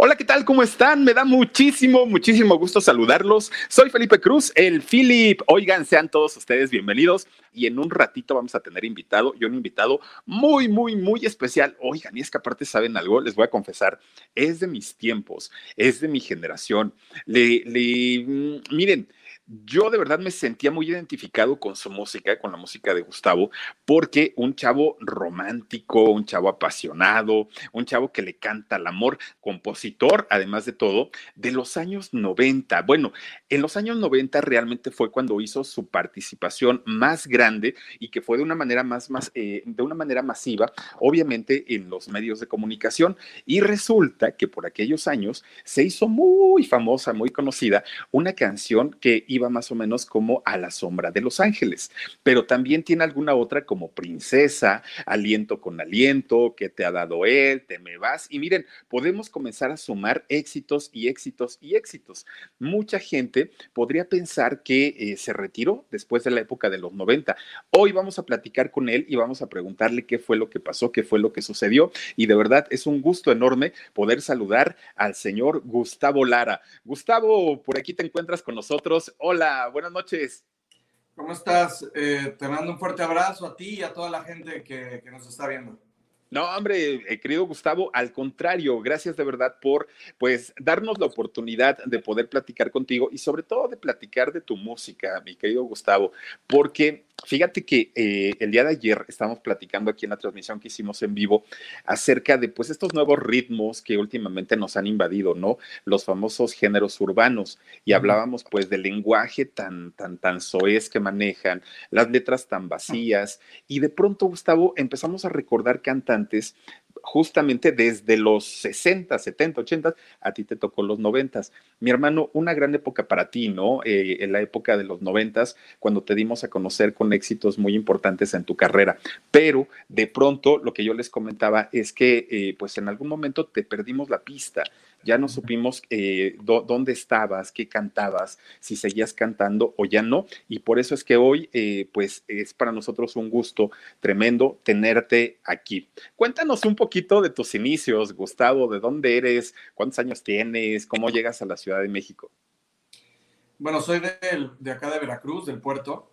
Hola, ¿qué tal? ¿Cómo están? Me da muchísimo, muchísimo gusto saludarlos. Soy Felipe Cruz, el Philip. Oigan, sean todos ustedes bienvenidos. Y en un ratito vamos a tener invitado, y un invitado muy, muy, muy especial. Oigan, y es que aparte saben algo, les voy a confesar, es de mis tiempos, es de mi generación. Le, le, mm, miren, yo de verdad me sentía muy identificado con su música, con la música de Gustavo, porque un chavo romántico, un chavo apasionado, un chavo que le canta al amor, compositor, además de todo, de los años 90. Bueno, en los años 90 realmente fue cuando hizo su participación más grande y que fue de una manera más, más eh, de una manera masiva, obviamente en los medios de comunicación. Y resulta que por aquellos años se hizo muy famosa, muy conocida, una canción que iba más o menos como a la sombra de los ángeles, pero también tiene alguna otra como princesa, aliento con aliento, que te ha dado él, te me vas. Y miren, podemos comenzar a sumar éxitos y éxitos y éxitos. Mucha gente podría pensar que eh, se retiró después de la época de los 90. Hoy vamos a platicar con él y vamos a preguntarle qué fue lo que pasó, qué fue lo que sucedió. Y de verdad es un gusto enorme poder saludar al señor Gustavo Lara. Gustavo, por aquí te encuentras con nosotros. Hola, buenas noches. ¿Cómo estás? Eh, te mando un fuerte abrazo a ti y a toda la gente que, que nos está viendo. No, hombre, eh, querido Gustavo, al contrario, gracias de verdad por pues darnos la oportunidad de poder platicar contigo y sobre todo de platicar de tu música, mi querido Gustavo, porque fíjate que eh, el día de ayer estábamos platicando aquí en la transmisión que hicimos en vivo acerca de pues estos nuevos ritmos que últimamente nos han invadido, ¿no? Los famosos géneros urbanos. Y hablábamos pues del lenguaje tan tan tan soez que manejan, las letras tan vacías. Y de pronto Gustavo empezamos a recordar cantantes justamente desde los 60, 70, 80, a ti te tocó los 90. Mi hermano, una gran época para ti, ¿no? Eh, en la época de los 90, cuando te dimos a conocer con éxitos muy importantes en tu carrera. Pero de pronto, lo que yo les comentaba es que, eh, pues en algún momento te perdimos la pista ya no supimos eh, dónde estabas, qué cantabas, si seguías cantando o ya no. Y por eso es que hoy, eh, pues es para nosotros un gusto tremendo tenerte aquí. Cuéntanos un poquito de tus inicios, Gustavo, de dónde eres, cuántos años tienes, cómo llegas a la Ciudad de México. Bueno, soy de, de acá de Veracruz, del puerto.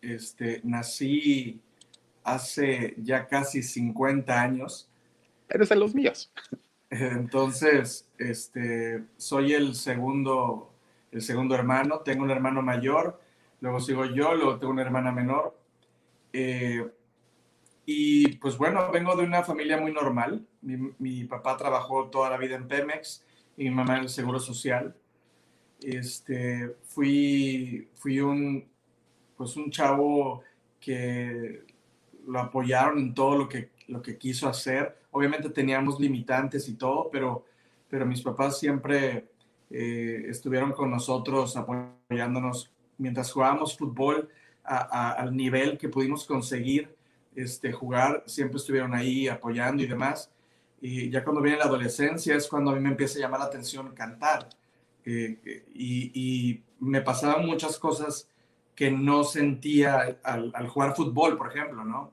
Este, nací hace ya casi 50 años. Eres de los míos. Entonces, este, soy el segundo, el segundo hermano. Tengo un hermano mayor, luego sigo yo, luego tengo una hermana menor. Eh, y pues bueno, vengo de una familia muy normal. Mi, papá trabajó toda la vida en Pemex y mi mamá en el Seguro Social. Este, fui, fui un, pues un chavo que lo apoyaron en todo lo que, lo que quiso hacer Obviamente teníamos limitantes y todo, pero, pero mis papás siempre eh, estuvieron con nosotros apoyándonos mientras jugábamos fútbol al nivel que pudimos conseguir este, jugar, siempre estuvieron ahí apoyando y demás. Y ya cuando viene la adolescencia es cuando a mí me empieza a llamar la atención cantar. Eh, y, me pasaban muchas cosas que no sentía al, al, jugar fútbol, por ejemplo, ¿no?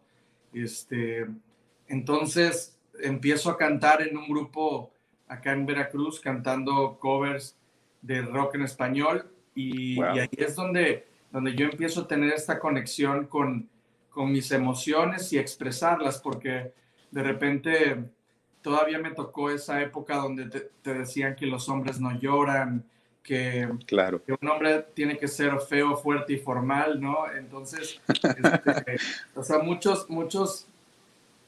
Este, entonces, empiezo a cantar en un grupo acá en Veracruz, cantando covers de rock en español. Y, ahí es donde, donde yo empiezo a tener esta conexión con, con mis emociones y expresarlas, porque de repente todavía me tocó esa época donde te, decían que los hombres no lloran, que, claro. que, un hombre tiene que ser feo, fuerte y formal, ¿no? Entonces, este, o sea, muchos, muchos,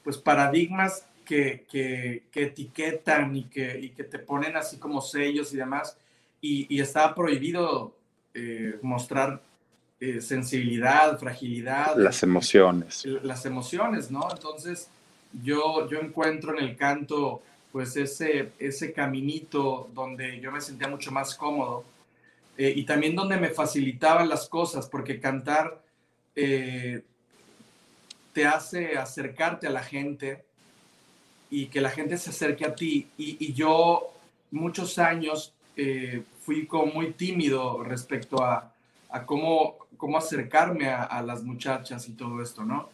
pues paradigmas que, que, que etiquetan y que, y que te ponen así como sellos y demás, y, y está prohibido eh, mostrar eh, sensibilidad, fragilidad. Las emociones. Las emociones, ¿no? Entonces, yo, yo encuentro en el canto pues ese, ese caminito donde yo me sentía mucho más cómodo eh, y también donde me facilitaban las cosas, porque cantar te hace acercarte a la gente y que la gente se acerque a ti. Y, yo muchos años fui como muy tímido respecto a, a cómo, cómo acercarme a, las muchachas y todo esto, ¿no?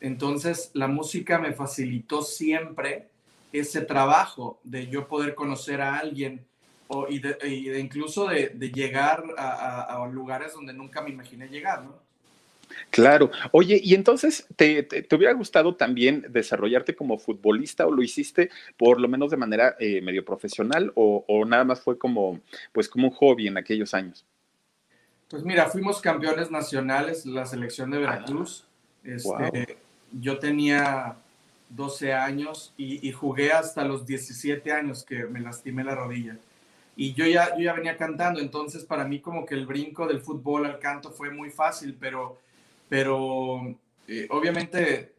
Entonces, la música me facilitó siempre ese trabajo de yo poder conocer a alguien o, y, de, incluso de, llegar a, lugares donde nunca me imaginé llegar, ¿no? Claro. Oye, y entonces, ¿te, te, hubiera gustado también desarrollarte como futbolista o lo hiciste por lo menos de manera eh, medio profesional o, o, nada más fue como, pues como un hobby en aquellos años? Pues mira, fuimos campeones nacionales, la selección de Veracruz. Este, yo tenía 12 años y, jugué hasta los 17 años que me lastimé la rodilla. Y yo ya, yo ya venía cantando, entonces para mí como que el brinco del fútbol al canto fue muy fácil, pero, pero eh, obviamente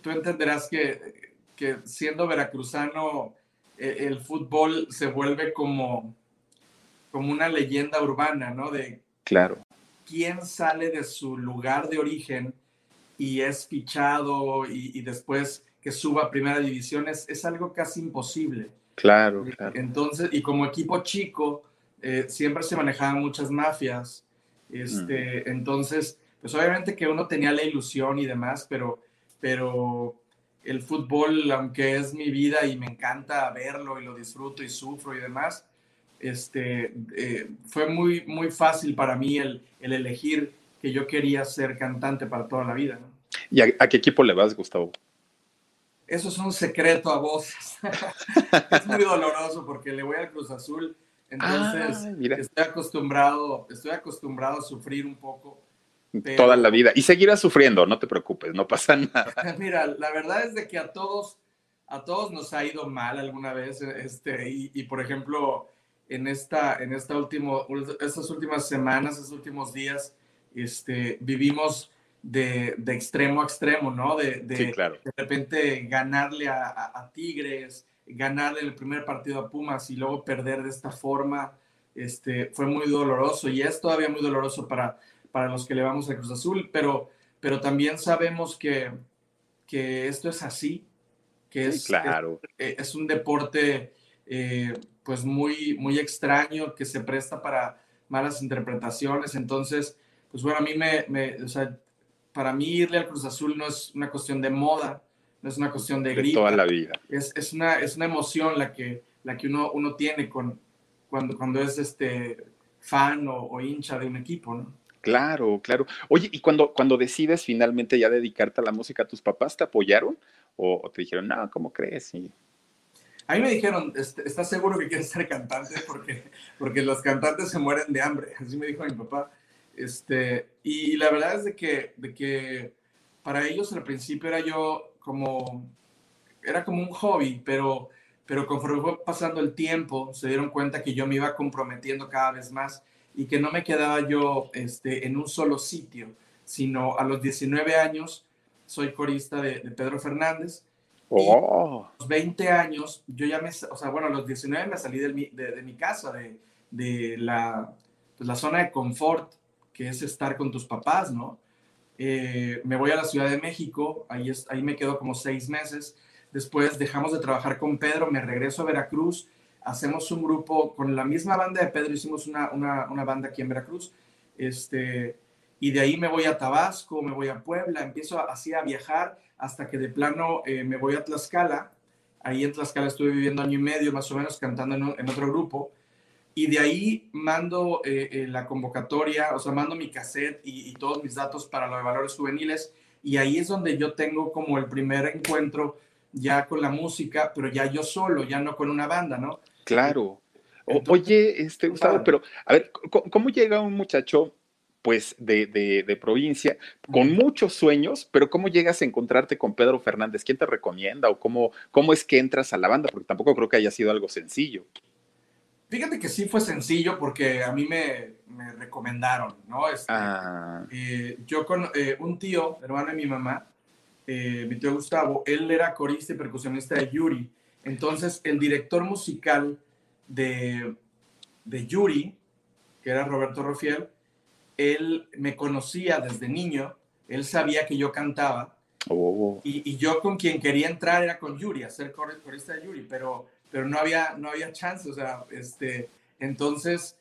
tú entenderás que, que siendo veracruzano e, el fútbol se vuelve como, como una leyenda urbana, ¿no? De Claro. ¿Quién sale de su lugar de origen y es fichado y, después que suba a primera división? Es, algo casi imposible. Claro, claro. Entonces, y como equipo chico, eh, siempre se manejaban muchas mafias. Este, Entonces, pues obviamente que uno tenía la ilusión y demás, pero, pero el fútbol, aunque es mi vida y me encanta verlo y lo disfruto y sufro y demás, este, eh, fue muy, muy fácil para mí el, el, elegir que yo quería ser cantante para toda la vida. ¿Y a, qué equipo le vas, Gustavo? Eso es un secreto a voces. es muy doloroso porque le voy al Cruz Azul. Entonces, ah, estoy acostumbrado, estoy acostumbrado a sufrir un poco. Toda la vida. Y seguirás sufriendo, no te preocupes, no pasa nada. Mira, la verdad es de que a todos, a todos nos ha ido mal alguna vez. Este, y, y por ejemplo, en, esta, en esta último, estas últimas semanas, estos últimos días, este, vivimos de, de extremo a extremo, ¿no? De, de, de repente ganarle a, a, Tigres, ganarle el primer partido a Pumas y luego perder de esta forma, este, fue muy doloroso y es todavía muy doloroso para, para los que le vamos a Cruz Azul, pero, pero también sabemos que, que esto es así, que es, claro. es, es un deporte eh, pues muy, muy extraño que se presta para malas interpretaciones. Entonces, pues bueno, a mí me, me o sea, para mí irle al Cruz Azul no es una cuestión de moda, no es una cuestión de, de toda la vida. Es, es, una, es una emoción la que, la que uno, uno tiene con, cuando, cuando es este fan o, hincha de un equipo, ¿no? Claro, claro. Oye, y cuando, cuando decides finalmente ya dedicarte a la música, ¿tus papás te apoyaron? ¿O, te dijeron, no, ¿cómo crees? Y... A mí me dijeron, ¿estás seguro que quieres ser cantante? Porque, porque los cantantes se mueren de hambre. Así me dijo mi papá. Este, y la verdad es de que, de que para ellos al principio era yo como, era como un hobby, pero, pero conforme fue pasando el tiempo, se dieron cuenta que yo me iba comprometiendo cada vez más y que no me quedaba yo este, en un solo sitio, sino a los 19 años soy corista de, de Pedro Fernández Oh. A los 20 años, yo ya me, o sea, bueno, a los 19 me salí de mi, de, mi casa, de, de la, pues, la, zona de confort, que es estar con tus papás, ¿no? Eh, me voy a la Ciudad de México, ahí, es, ahí me quedo como seis meses. Después dejamos de trabajar con Pedro, me regreso a Veracruz, hacemos un grupo con la misma banda de Pedro, hicimos una, una, una banda aquí en Veracruz. Este, y de ahí me voy a Tabasco, me voy a Puebla, empiezo así a viajar hasta que de plano eh, me voy a Tlaxcala. Ahí en Tlaxcala estuve viviendo año y medio más o menos cantando en, otro grupo. Y de ahí mando eh, eh, la convocatoria, o sea, mando mi cassette y, todos mis datos para los valores juveniles. Y ahí es donde yo tengo como el primer encuentro ya con la música, pero ya yo solo, ya no con una banda, ¿no? Claro. Oye, este, Gustavo, pero a ver, ¿cómo llega un muchacho pues de, de, provincia, con muchos sueños, pero ¿cómo llegas a encontrarte con Pedro Fernández? ¿Quién te recomienda o cómo, cómo es que entras a la banda? Porque tampoco creo que haya sido algo sencillo. Fíjate que sí fue sencillo porque a mí me, me recomendaron, ¿no? Este, ah. eh, yo con eh, un tío, hermano de mi mamá, eh, mi tío Gustavo, él era corista y percusionista de Yuri. Entonces, el director musical de, de Yuri, que era Roberto Rofiel, él me conocía desde niño, él sabía que yo cantaba. Oh. Y, yo con quien quería entrar era con Yuri, a ser corista de Yuri, pero, pero no, había, no había chance, o sea, este, entonces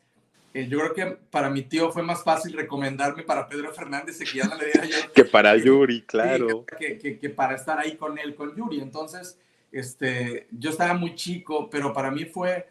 eh, yo creo que para mi tío fue más fácil recomendarme para Pedro Fernández que ya no le diera yo. que para Yuri, claro. Que, que, que, para estar ahí con él, con Yuri. Entonces, este, yo estaba muy chico, pero para mí fue...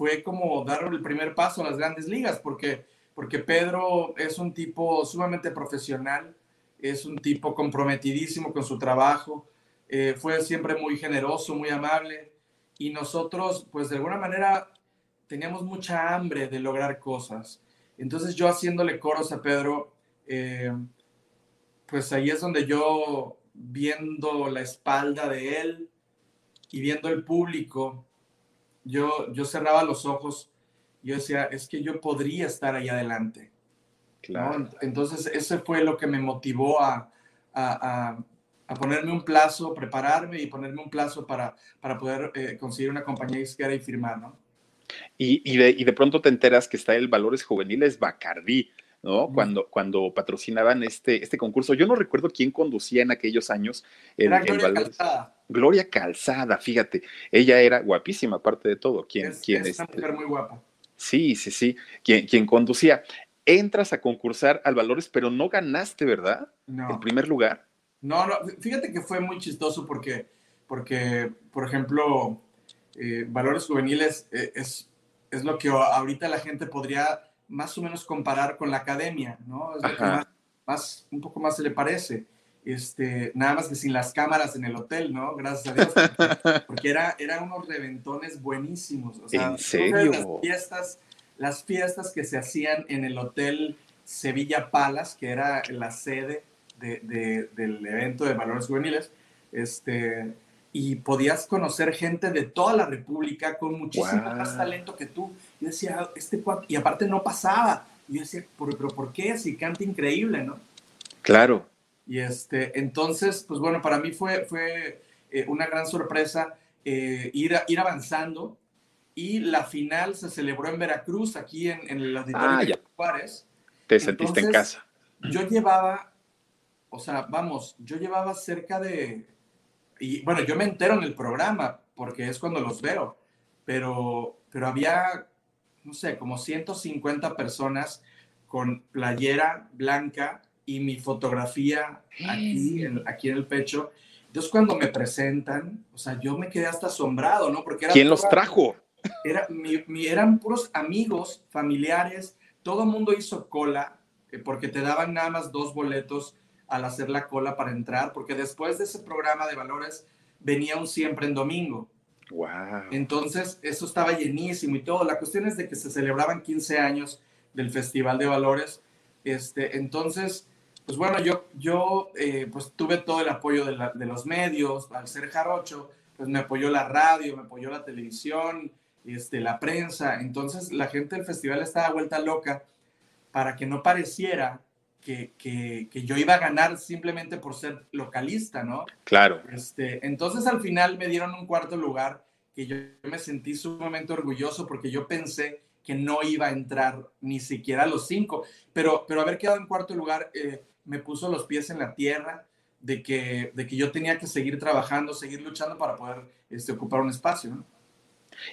Fue como dar el primer paso a las grandes ligas, porque, porque Pedro es un tipo sumamente profesional, es un tipo comprometidísimo con su trabajo, eh, fue siempre muy generoso, muy amable, y nosotros, pues de alguna manera, teníamos mucha hambre de lograr cosas. Entonces yo haciéndole coros a Pedro, eh, pues ahí es donde yo viendo la espalda de él y viendo el público, yo, yo cerraba los ojos y yo decía, es que yo podría estar ahí adelante. Claro. Entonces, ese fue lo que me motivó a, a, a, ponerme un plazo, prepararme y ponerme un plazo para, para poder eh, conseguir una compañía disquera y firmar, ¿no? Y, y, de, y, de, pronto te enteras que está el Valores Juveniles Bacardí. ¿no? Cuando, cuando patrocinaban este, este concurso. Yo no recuerdo quién conducía en aquellos años. El, Gloria Calzada. Gloria Calzada, fíjate. Ella era guapísima, aparte de todo. Quien, es, quien es una este mujer muy guapa. Sí, sí, sí. Quien, quien conducía. Entras a concursar al Valores, pero no ganaste, ¿verdad? No. El primer lugar. No, no. Fíjate que fue muy chistoso porque, porque por ejemplo, eh, Valores Juveniles eh, es, es lo que ahorita la gente podría más o menos comparar con la academia, ¿no? Es lo que más, un poco más se le parece. Este, nada más que sin las cámaras en el hotel, ¿no? Gracias a Dios. Porque, era, eran unos reventones buenísimos. O sea, ¿En serio? Las fiestas, las fiestas que se hacían en el hotel Sevilla Palace, que era la sede de, del evento de valores juveniles, este, y podías conocer gente de toda la República con muchísimo más talento que tú. Y decía, este y aparte no pasaba. Y yo decía, ¿pero, por qué? Si canta increíble, ¿no? Claro. Y este, entonces, pues bueno, para mí fue, fue eh, una gran sorpresa eh, ir, ir avanzando. Y la final se celebró en Veracruz, aquí en, en el auditorio ah, de Juárez. Te sentiste en casa. Yo llevaba, o sea, vamos, yo llevaba cerca de, y bueno, yo me entero en el programa porque es cuando los veo, pero, pero había no sé, como 150 personas con playera blanca y mi fotografía aquí en, aquí en el pecho. Entonces cuando me presentan, o sea, yo me quedé hasta asombrado, ¿no? Porque era ¿Quién los trajo? Era, mi, eran puros amigos, familiares, todo el mundo hizo cola, eh, porque te daban nada más dos boletos al hacer la cola para entrar, porque después de ese programa de valores venía un siempre en domingo. Entonces, eso estaba llenísimo y todo. La cuestión es de que se celebraban 15 años del Festival de Valores. Este, entonces, pues bueno, yo, yo eh, pues tuve todo el apoyo de, los medios. Al ser jarocho, pues me apoyó la radio, me apoyó la televisión, este, la prensa. Entonces, la gente del festival estaba vuelta loca para que no pareciera que, que, que, yo iba a ganar simplemente por ser localista, ¿no? Claro. Este, entonces al final me dieron un cuarto lugar que yo me sentí sumamente orgulloso porque yo pensé que no iba a entrar ni siquiera a los cinco, pero, pero haber quedado en cuarto lugar eh, me puso los pies en la tierra de que, de que yo tenía que seguir trabajando, seguir luchando para poder este, ocupar un espacio. ¿no?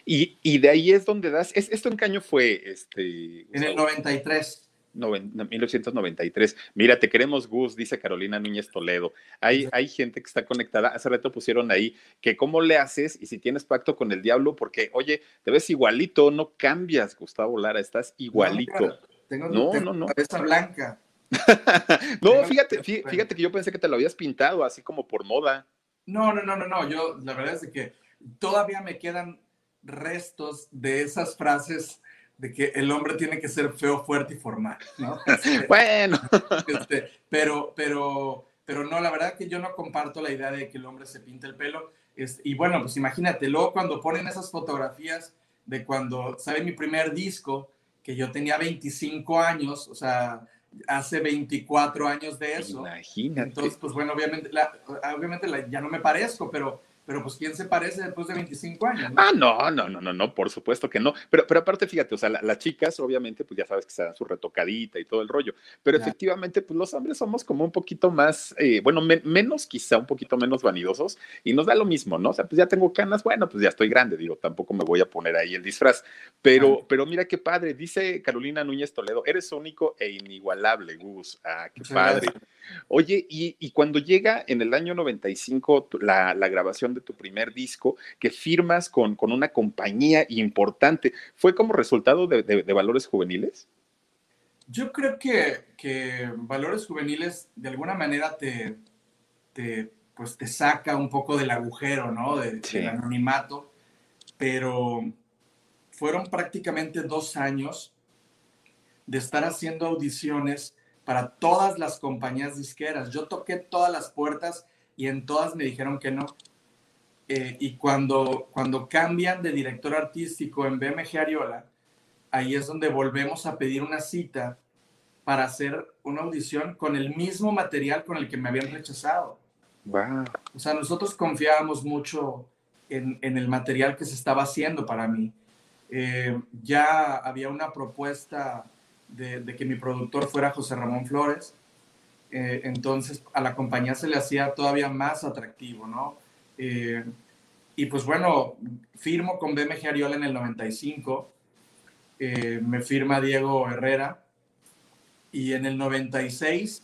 Y, y, de ahí es donde das, ¿es, ¿esto en qué año fue? Este, en el 93. 1993. Mira, te queremos, Gus, dice Carolina Núñez Toledo. Hay, hay gente que está conectada. Hace rato pusieron ahí que cómo le haces y si tienes pacto con el diablo, porque, oye, te ves igualito, no cambias, Gustavo Lara, estás igualito. No, tengo, no, tengo no, no. cabeza blanca. no, fíjate, fíjate que yo pensé que te lo habías pintado así como por moda. No, no, no, no, no. Yo, la verdad es que todavía me quedan restos de esas frases de que el hombre tiene que ser feo, fuerte y formal, ¿no? Este, bueno. Este, pero, pero, pero no, la verdad que yo no comparto la idea de que el hombre se pinte el pelo. y bueno, pues imagínate, luego cuando ponen esas fotografías de cuando sale mi primer disco, que yo tenía 25 años, o sea, hace 24 años de eso. Imagínate. Entonces, pues bueno, obviamente, obviamente ya no me parezco, pero pero pues ¿quién se parece después de 25 años? Ah, no, no, no, no, no, por supuesto que no. Pero, pero aparte, fíjate, o sea, las chicas, obviamente, pues ya sabes que se dan su retocadita y todo el rollo. Pero efectivamente, pues los hombres somos como un poquito más, eh, bueno, menos quizá, un poquito menos vanidosos y nos da lo mismo, ¿no? O sea, pues ya tengo canas, bueno, pues ya estoy grande, digo, tampoco me voy a poner ahí el disfraz. Pero, pero mira qué padre, dice Carolina Núñez Toledo, eres único e inigualable, Gus. Ah, qué padre. Oye, y, cuando llega en el año 95 la, la grabación de tu primer disco, que firmas con, con una compañía importante, ¿fue como resultado de, de, Valores Juveniles? Yo creo que, que, Valores Juveniles de alguna manera te, te, pues te saca un poco del agujero, ¿no? De, Del anonimato, pero fueron prácticamente dos años de estar haciendo audiciones para todas las compañías disqueras. Yo toqué todas las puertas y en todas me dijeron que no. Eh, y cuando, cuando cambian de director artístico en BMG Ariola, ahí es donde volvemos a pedir una cita para hacer una audición con el mismo material con el que me habían rechazado. Wow. O sea, nosotros confiábamos mucho en, en el material que se estaba haciendo para mí. Eh, ya había una propuesta de, que mi productor fuera José Ramón Flores. Eh, entonces a la compañía se le hacía todavía más atractivo, ¿no? Eh, y pues bueno, firmo con BMG Ariola en el 95, eh, me firma Diego Herrera y en el 96,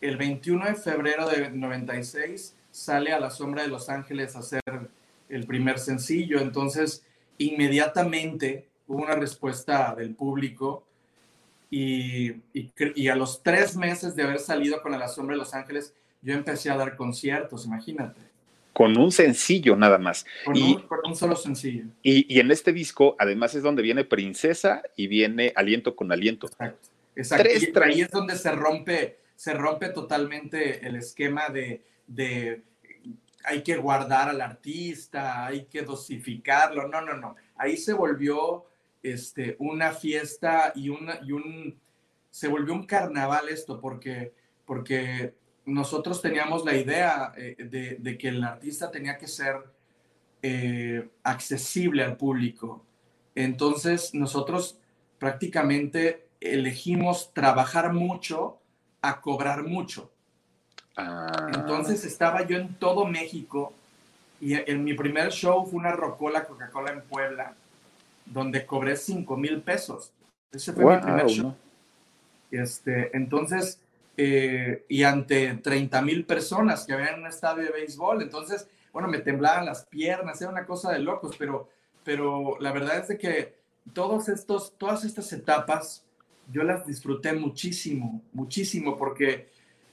el 21 de febrero de 96, sale a la sombra de Los Ángeles a hacer el primer sencillo, entonces inmediatamente hubo una respuesta del público y, a los tres meses de haber salido con La Sombra de Los Ángeles, yo empecé a dar conciertos, imagínate. Con un sencillo nada más. Con, y, un, solo sencillo. Y, en este disco, además, es donde viene Princesa y viene Aliento con Aliento. Exacto. Exacto. y, ahí es donde se rompe, se rompe totalmente el esquema de, de hay que guardar al artista, hay que dosificarlo. No, no, no. Ahí se volvió este, una fiesta y, una, y un... Se volvió un carnaval esto porque, porque nosotros teníamos la idea eh, de, que el artista tenía que ser eh, accesible al público. Entonces nosotros prácticamente elegimos trabajar mucho a cobrar mucho. Ah. Entonces estaba yo en todo México y en mi primer show fue una rocola Coca-Cola en Puebla donde cobré 5 mil pesos. Ese fue mi primer show. Este, entonces, eh, y ante 30 mil personas que habían en un estadio de béisbol, entonces, bueno, me temblaban las piernas, era una cosa de locos, pero, pero la verdad es de que todos estos, todas estas etapas yo las disfruté muchísimo, muchísimo, porque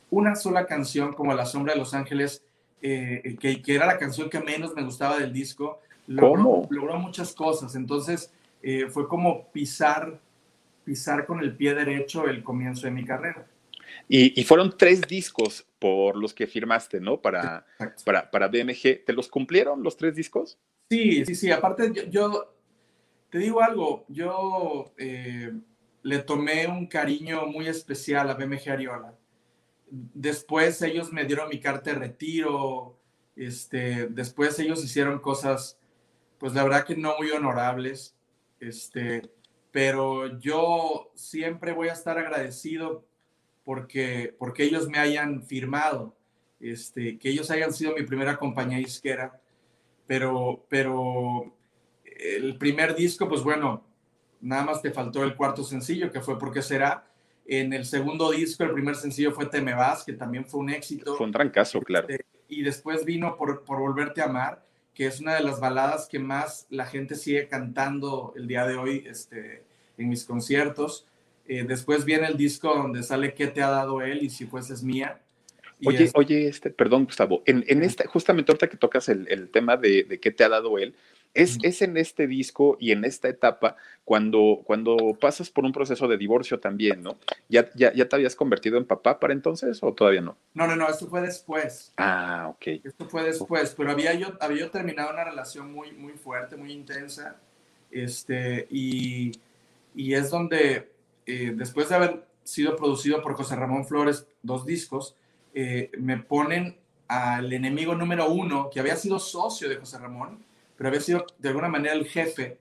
una sola canción como La Sombra de los Ángeles, eh, que, que, era la canción que menos me gustaba del disco, logró, logró muchas cosas. Entonces, eh, fue como pisar, pisar con el pie derecho el comienzo de mi carrera. Y, fueron tres discos por los que firmaste, ¿no? Para, para, para, BMG. ¿Te los cumplieron los tres discos? Sí, sí, sí. Aparte, yo, te digo algo, yo eh, le tomé un cariño muy especial a BMG Ariola. Después ellos me dieron mi carta de retiro, este, después ellos hicieron cosas pues la verdad que no muy honorables, este, pero yo siempre voy a estar agradecido porque, porque ellos me hayan firmado. este, que ellos hayan sido mi primera compañía disquera, pero, pero el primer disco, pues bueno, nada más te faltó el cuarto sencillo, que fue Porque será. En el segundo disco, el primer sencillo fue Te me vas, que también fue un éxito. Fue un trancazo, claro. Este, y después vino por, por Volverte a Amar, que es una de las baladas que más la gente sigue cantando el día de hoy este, en mis conciertos. Eh, después viene el disco donde sale ¿Qué te ha dado él? y si fueses mía. oye, oye, este, perdón, Gustavo, en, en este, justamente ahorita que tocas el, el tema de, de, qué te ha dado él, es, es, en este disco y en esta etapa cuando, cuando pasas por un proceso de divorcio también, ¿no? ¿Ya, ya, ¿Ya te habías convertido en papá para entonces o todavía no? No, no, no, esto fue después. Ah, ok. Esto fue después, pero había yo, había yo terminado una relación muy, muy fuerte, muy intensa, este, y, y es donde eh, después de haber sido producido por José Ramón Flores, dos discos, eh, me ponen al enemigo número uno, que había sido socio de José Ramón, pero había sido de alguna manera el jefe,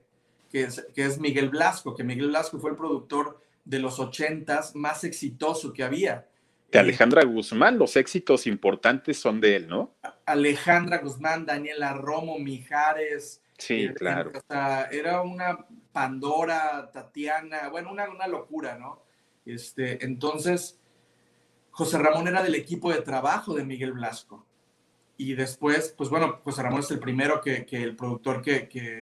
que es, que es Miguel Blasco, que Miguel Blasco fue el productor de los ochentas más exitoso que había. De Alejandra Guzmán, los éxitos importantes son de él, ¿no? Alejandra Guzmán, Daniela Romo, Mijares. Sí, eh, claro. era una Pandora, Tatiana, bueno, una, una locura, ¿no? Este, entonces, José Ramón era del equipo de trabajo de Miguel Blasco y después, pues bueno, José Ramón es el primero que, que el productor que, que,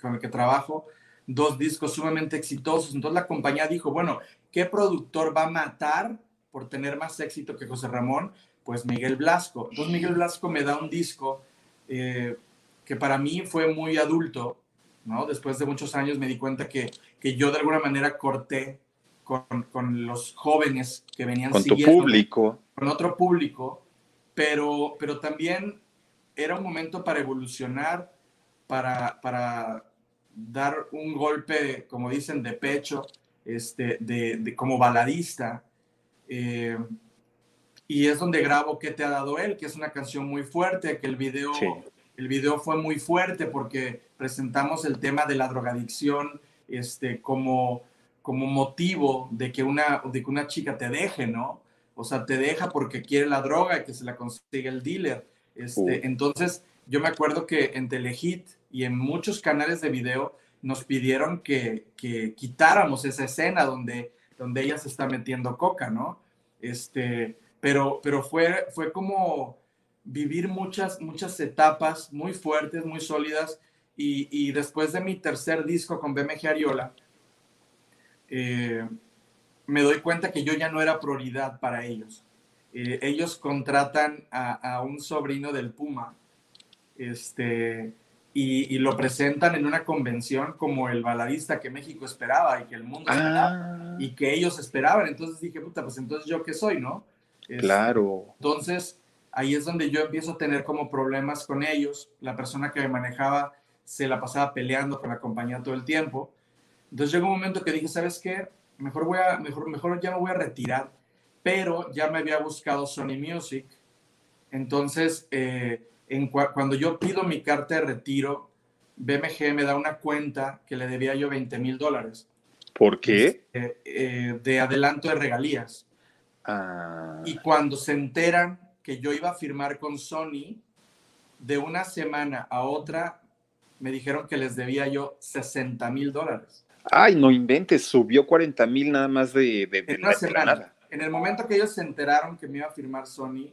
Con el que trabajo, dos discos sumamente exitosos. Entonces la compañía dijo, bueno, ¿qué productor va a matar por tener más éxito que José Ramón? Pues Miguel Blasco. Entonces Miguel Blasco me da un disco eh, que para mí fue muy adulto, ¿no? Después de muchos años me di cuenta que, que yo de alguna manera corté con, con, los jóvenes que venían con tu público. Con otro público pero, pero también era un momento para evolucionar, para, para dar un golpe, como dicen, de pecho, este, de, como baladista. Eh, y es donde grabo ¿Qué te ha dado él? Que es una canción muy fuerte, que el video, el video fue muy fuerte porque presentamos el tema de la drogadicción este, como, como motivo de que, una, de que una chica te deje, ¿no? O sea, te deja porque quiere la droga y que se la consigue el dealer. Este, Entonces, yo me acuerdo que en Telehit y en muchos canales de video nos pidieron que, que quitáramos esa escena donde, donde ella se está metiendo coca, ¿no? Este, pero, pero fue, fue como vivir muchas, muchas etapas muy fuertes, muy sólidas. Y, y después de mi tercer disco con BMG Ariola, eh, me doy cuenta que yo ya no era prioridad para ellos. Eh, ellos contratan a, un sobrino del Puma este, y, lo presentan en una convención como el baladista que México esperaba y que el mundo esperaba ah. y que ellos esperaban. Entonces dije, puta, pues entonces yo qué soy, ¿no? Este, claro. Entonces ahí es donde yo empiezo a tener como problemas con ellos. La persona que me manejaba se la pasaba peleando con la compañía todo el tiempo. Entonces llegó un momento que dije, ¿sabes qué? mejor, voy a, mejor, mejor ya me voy a retirar, pero ya me había buscado Sony Music. Entonces, eh, en cuando yo pido mi carta de retiro, BMG me da una cuenta que le debía yo 20 mil dólares. ¿Por qué? Este, eh, de adelanto de regalías. Ah. Y cuando se enteran que yo iba a firmar con Sony, de una semana a otra me dijeron que les debía yo 60 mil dólares. Ay, no inventes, subió 40 mil nada más de, de, en una semana. En el momento que ellos se enteraron que me iba a firmar Sony,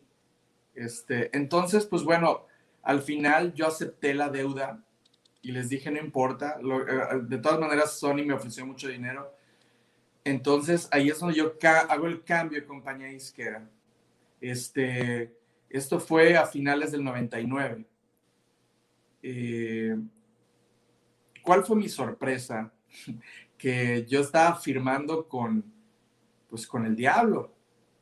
este, entonces, pues bueno, al final yo acepté la deuda y les dije, no importa, eh, de todas maneras Sony me ofreció mucho dinero. Entonces, ahí es donde yo hago el cambio de compañía disquera. Este, esto fue a finales del 99. Eh, ¿Cuál fue mi sorpresa? que yo estaba firmando con, pues, con el diablo,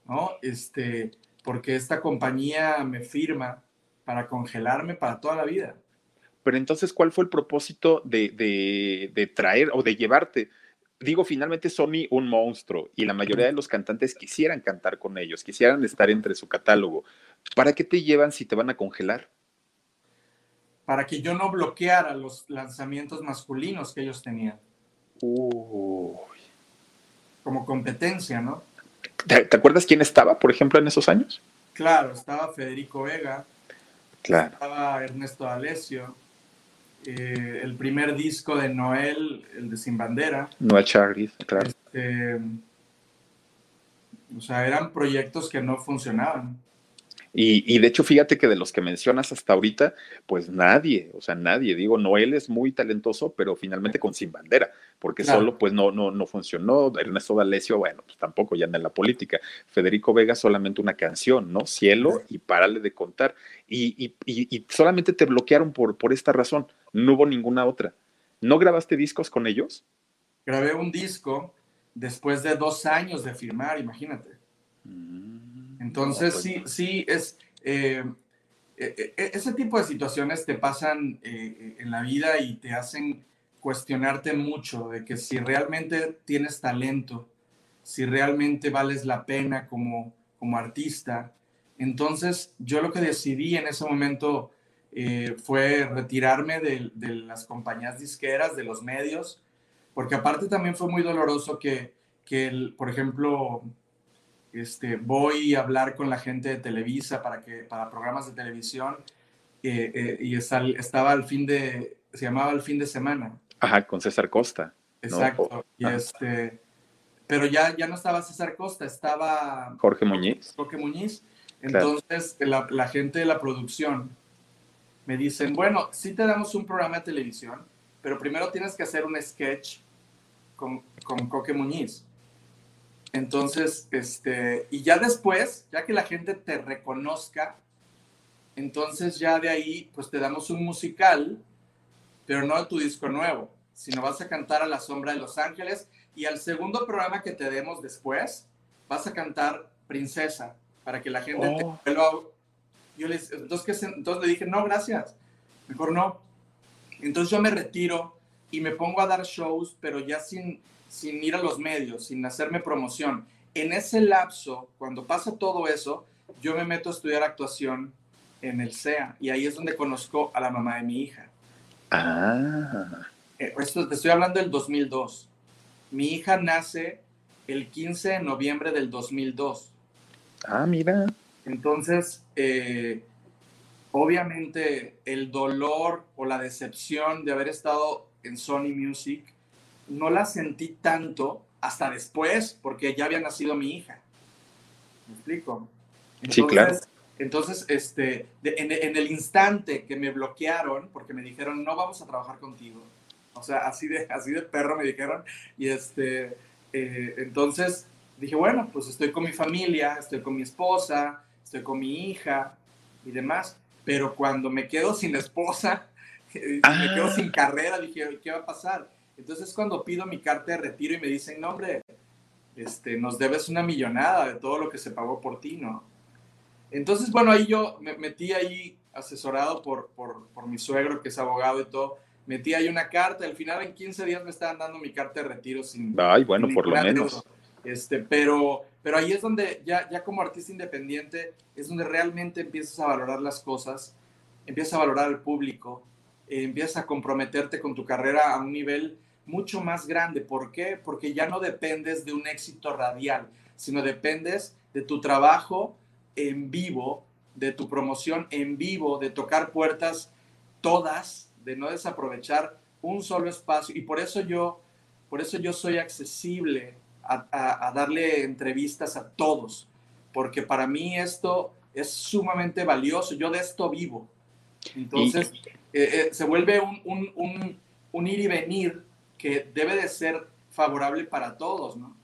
¿no? Este, porque esta compañía me firma para congelarme para toda la vida. Pero entonces, ¿cuál fue el propósito de, de, de traer o de llevarte? digo, finalmente Sony un monstruo y la mayoría de los cantantes quisieran cantar con ellos, quisieran estar entre su catálogo. ¿Para qué te llevan si te van a congelar? Para que yo no bloqueara los lanzamientos masculinos que ellos tenían. Uy. Como competencia, ¿no? ¿Te, ¿Te, acuerdas quién estaba, por ejemplo, en esos años? Claro, estaba Federico Vega. Claro. Estaba Ernesto D'Alessio. Eh, el primer disco de Noel, el de Sin Bandera. Noel Charlie, claro. Este, o sea, eran proyectos que no funcionaban. Y, y, de hecho, fíjate que de los que mencionas hasta ahorita, pues nadie, o sea, nadie. Digo, Noel es muy talentoso, pero finalmente con Sin Bandera, porque claro. solo pues no, no, no funcionó. Ernesto D'Alessio, bueno, pues tampoco ya anda en la política. Federico Vega solamente una canción, ¿no? Cielo y párale de contar. Y, y, y, solamente te bloquearon por, por esta razón, no hubo ninguna otra. ¿No grabaste discos con ellos? Grabé un disco después de dos años de firmar, imagínate. Mm. Entonces, sí, sí, es... Eh, ese tipo de situaciones te pasan eh, en la vida y te hacen cuestionarte mucho de que si realmente tienes talento, si realmente vales la pena como, como artista. Entonces, yo lo que decidí en ese momento eh, fue retirarme de, de, las compañías disqueras, de los medios, porque aparte también fue muy doloroso que, que el, por ejemplo, este, voy a hablar con la gente de Televisa para, que, para programas de televisión eh, eh, y está, estaba al fin de, se llamaba el fin de semana. Ajá, con César Costa. Exacto. ¿no? y este, pero ya, ya no estaba César Costa, estaba Jorge Muñiz. Jorge Muñiz. Entonces, claro. la, la, gente de la producción me dicen, bueno, sí te damos un programa de televisión, pero primero tienes que hacer un sketch con, con Coque Muñiz. Entonces, este, y ya después, ya que la gente te reconozca, entonces ya de ahí, pues te damos un musical, pero no de tu disco nuevo, sino vas a cantar a la sombra de Los Ángeles y al segundo programa que te demos después, vas a cantar Princesa, para que la gente oh. te vuelva. Yo les, entonces, ¿qué? entonces le dije, no, gracias, mejor no. Entonces yo me retiro y me pongo a dar shows, pero ya sin, sin ir a los medios, sin hacerme promoción. En ese lapso, cuando pasa todo eso, yo me meto a estudiar actuación en el CEA y ahí es donde conozco a la mamá de mi hija. Ah. Esto te estoy hablando del 2002. Mi hija nace el 15 de noviembre del 2002. Ah, mira. Entonces, eh, obviamente el dolor o la decepción de haber estado en Sony Music no la sentí tanto hasta después, porque ya había nacido mi hija. ¿Me explico? Entonces, sí, claro. Entonces, este, de, en, en, el instante que me bloquearon, porque me dijeron, no vamos a trabajar contigo. O sea, así de, así de perro me dijeron. Y este, eh, entonces dije, bueno, pues estoy con mi familia, estoy con mi esposa, estoy con mi hija y demás. Pero cuando me quedo sin esposa, ah. me quedo sin carrera, dije, ¿qué va a pasar? Entonces cuando pido mi carta de retiro y me dicen, no, hombre, este, nos debes una millonada de todo lo que se pagó por ti, ¿no? Entonces, bueno, ahí yo me metí ahí asesorado por, por, por mi suegro, que es abogado y todo, metí ahí una carta, al final en 15 días me estaban dando mi carta de retiro sin... Ay, bueno, sin por lo menos. Este, pero, pero ahí es donde ya, ya como artista independiente, es donde realmente empiezas a valorar las cosas, empiezas a valorar al público, eh, empiezas a comprometerte con tu carrera a un nivel mucho más grande. ¿Por qué? Porque ya no dependes de un éxito radial, sino dependes de tu trabajo en vivo, de tu promoción en vivo, de tocar puertas todas, de no desaprovechar un solo espacio. Y por eso yo, por eso yo soy accesible a, a, a darle entrevistas a todos, porque para mí esto es sumamente valioso. Yo de esto vivo. Entonces, y... eh, eh, se vuelve un, un, un, un ir y venir que debe de ser favorable para todos, ¿no?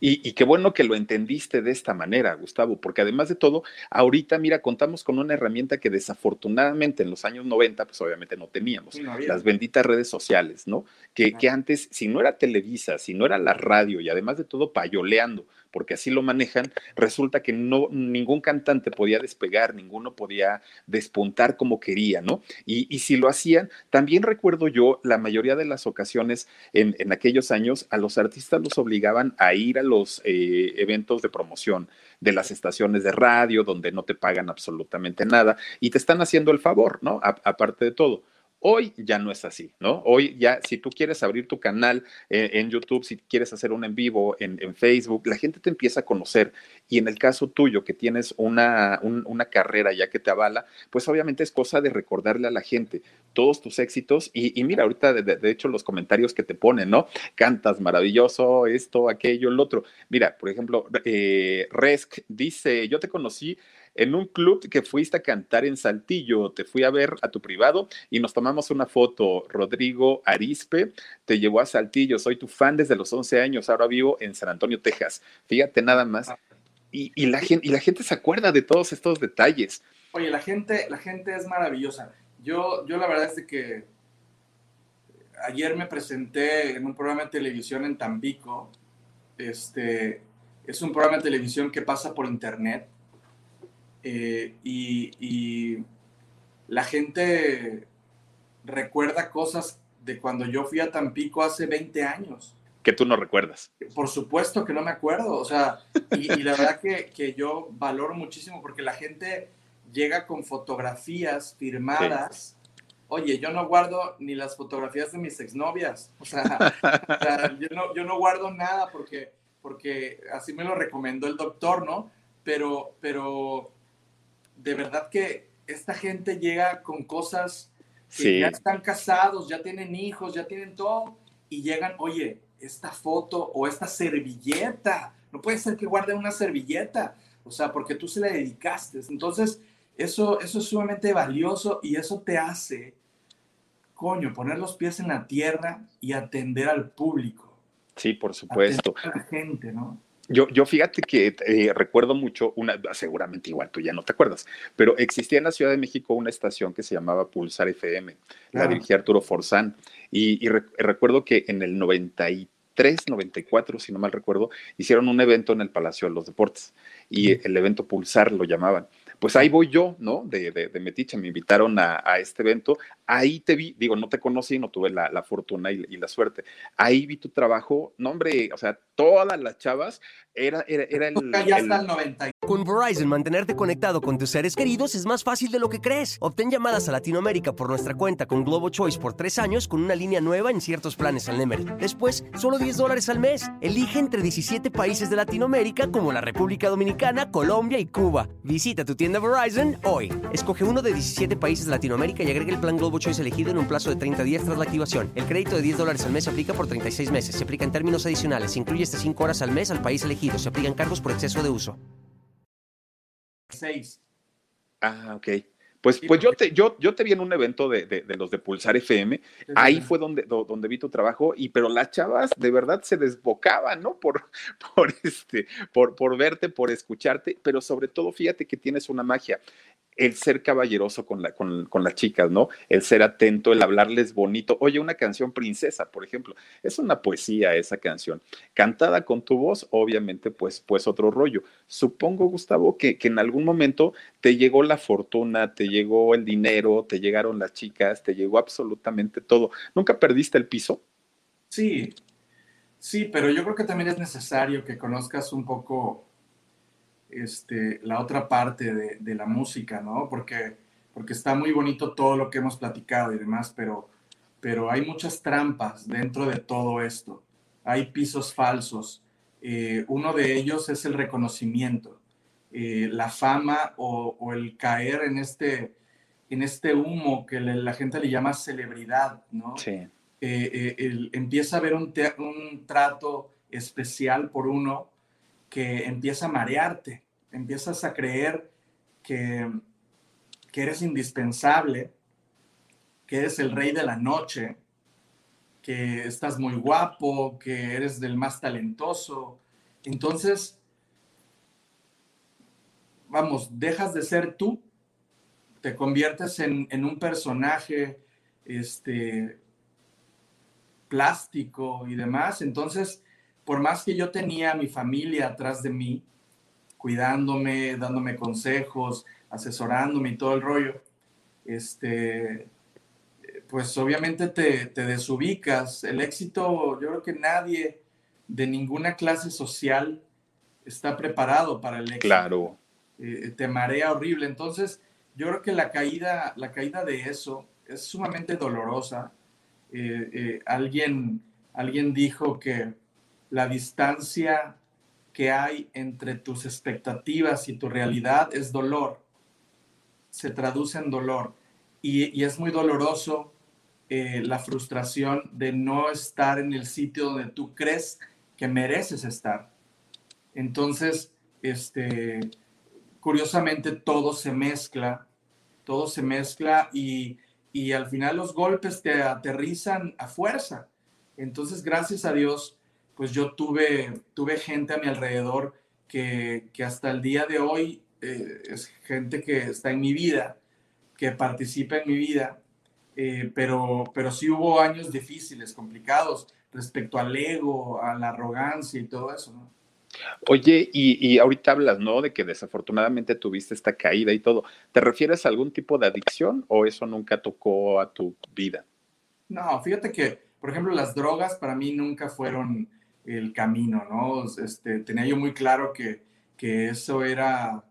Y, y, qué bueno que lo entendiste de esta manera, Gustavo, porque además de todo, ahorita, mira, contamos con una herramienta que desafortunadamente en los años 90, pues obviamente no teníamos, sí, no las benditas redes sociales, ¿no? Que, que, antes, si no era Televisa, si no era la radio y además de todo payoleando porque así lo manejan, resulta que no, ningún cantante podía despegar, ninguno podía despuntar como quería, ¿no? Y, si lo hacían, también recuerdo yo, la mayoría de las ocasiones en, en aquellos años, a los artistas los obligaban a ir a los eh, eventos de promoción de las estaciones de radio, donde no te pagan absolutamente nada y te están haciendo el favor, ¿no? Aparte de todo. Hoy ya no es así, ¿no? Hoy ya, si tú quieres abrir tu canal eh, en YouTube, si quieres hacer un en vivo en, Facebook, la gente te empieza a conocer. Y en el caso tuyo, que tienes una, un, una carrera ya que te avala, pues obviamente es cosa de recordarle a la gente todos tus éxitos. Y, y mira, ahorita, de, de, hecho, los comentarios que te ponen, ¿no? Cantas maravilloso, esto, aquello, el otro. Mira, por ejemplo, eh, Resk dice, yo te conocí en un club que fuiste a cantar en Saltillo, te fui a ver a tu privado y nos tomamos una foto. Rodrigo Arispe te llevó a Saltillo, soy tu fan desde los 11 años, ahora vivo en San Antonio, Texas. Fíjate nada más. Y, y, la, gente, y la gente se acuerda de todos estos detalles. Oye, la gente, la gente es maravillosa. Yo, yo la verdad es de que ayer me presenté en un programa de televisión en Tampico. Este, es un programa de televisión que pasa por internet eh, y, y, la gente recuerda cosas de cuando yo fui a Tampico hace 20 años. Que tú no recuerdas. Por supuesto que no me acuerdo, o sea, y, y la verdad que, que, yo valoro muchísimo porque la gente llega con fotografías firmadas. Sí. Oye, yo no guardo ni las fotografías de mis exnovias, o sea, o sea yo, no, yo no guardo nada porque, porque así me lo recomendó el doctor, ¿no? Pero, pero de verdad que esta gente llega con cosas que sí. ya están casados, ya tienen hijos, ya tienen todo, y llegan, oye, esta foto o esta servilleta, no puede ser que guarden una servilleta, o sea, porque tú se la dedicaste. Entonces, eso, eso es sumamente valioso y eso te hace, coño, poner los pies en la tierra y atender al público. Sí, por supuesto. A la gente, ¿no? Yo, yo fíjate que eh, recuerdo mucho, una, seguramente igual tú ya no te acuerdas, pero existía en la Ciudad de México una estación que se llamaba Pulsar FM, la dirigía Arturo Forzán, y, y re, recuerdo que en el 93, 94, si no mal recuerdo, hicieron un evento en el Palacio de los Deportes, y el evento Pulsar lo llamaban pues ahí voy yo, ¿no? De, de, de Metiche, me invitaron a, a, este evento, ahí te vi, digo, no te conocí, no tuve la, la fortuna y, y, la suerte, ahí vi tu trabajo, no hombre, o sea, todas las chavas, era, era, era el... Ya está el 90. Con Verizon, mantenerte conectado con tus seres queridos es más fácil de lo que crees. Obtén llamadas a Latinoamérica por nuestra cuenta con Globo Choice por tres años con una línea nueva en ciertos planes al Nemery. Después, solo 10 dólares al mes. Elige entre 17 países de Latinoamérica como la República Dominicana, Colombia y Cuba. Visita tu tienda Verizon hoy. Escoge uno de 17 países de Latinoamérica y agrega el plan Globo Choice elegido en un plazo de 30 días tras la activación. El crédito de 10 dólares al mes se aplica por 36 meses. Se aplica en términos adicionales. Se incluye hasta 5 horas al mes al país elegido. Se aplican cargos por exceso de uso. 6. Ah, ok. Pues, pues yo, te, yo, yo te vi en un evento de, de, de los de Pulsar FM, ahí fue donde, donde vi tu trabajo, y pero las chavas de verdad se desbocaban, ¿no? Por, por, este, por, por verte, por escucharte, pero sobre todo fíjate que tienes una magia el ser caballeroso con, la, con, con, las chicas, ¿no? El ser atento, el hablarles bonito. Oye, una canción princesa, por ejemplo, es una poesía esa canción. Cantada con tu voz, obviamente, pues, pues otro rollo. Supongo, Gustavo, que, que en algún momento te llegó la fortuna, te llegó el dinero, te llegaron las chicas, te llegó absolutamente todo. ¿Nunca perdiste el piso? Sí, sí, pero yo creo que también es necesario que conozcas un poco este, la otra parte de, de, la música, ¿no? Porque, porque está muy bonito todo lo que hemos platicado y demás, pero, pero hay muchas trampas dentro de todo esto. Hay pisos falsos. Eh, uno de ellos es el reconocimiento, eh, la fama o, o, el caer en este, en este humo que le, la gente le llama celebridad, ¿no? Sí. Eh, el, empieza a haber un, un trato especial por uno que empieza a marearte, empiezas a creer que, que eres indispensable, que eres el rey de la noche, que estás muy guapo, que eres del más talentoso. Entonces, vamos, dejas de ser tú, te conviertes en, en un personaje este, plástico y demás. Entonces, por más que yo tenía a mi familia atrás de mí, cuidándome, dándome consejos, asesorándome y todo el rollo, este, pues obviamente te, te desubicas. El éxito, yo creo que nadie de ninguna clase social está preparado para el éxito. Claro. Eh, te marea horrible. Entonces, yo creo que la caída, la caída de eso es sumamente dolorosa. Eh, eh, alguien, alguien dijo que la distancia que hay entre tus expectativas y tu realidad es dolor. Se traduce en dolor. Y, y es muy doloroso la frustración de no estar en el sitio donde tú crees que mereces estar. Entonces, este, curiosamente todo se mezcla, todo se mezcla y, y al final los golpes te aterrizan a fuerza. Entonces, gracias a Dios, pues yo tuve, tuve gente a mi alrededor que, que hasta el día de hoy eh, es gente que está en mi vida, que participa en mi vida, eh, pero, pero sí hubo años difíciles, complicados respecto al ego, a la arrogancia y todo eso, ¿no? Oye, y, y, ahorita hablas, ¿no? De que desafortunadamente tuviste esta caída y todo. ¿Te refieres a algún tipo de adicción o eso nunca tocó a tu vida? No, fíjate que, por ejemplo, las drogas para mí nunca fueron el camino, ¿no? Este, tenía yo muy claro que, que eso era,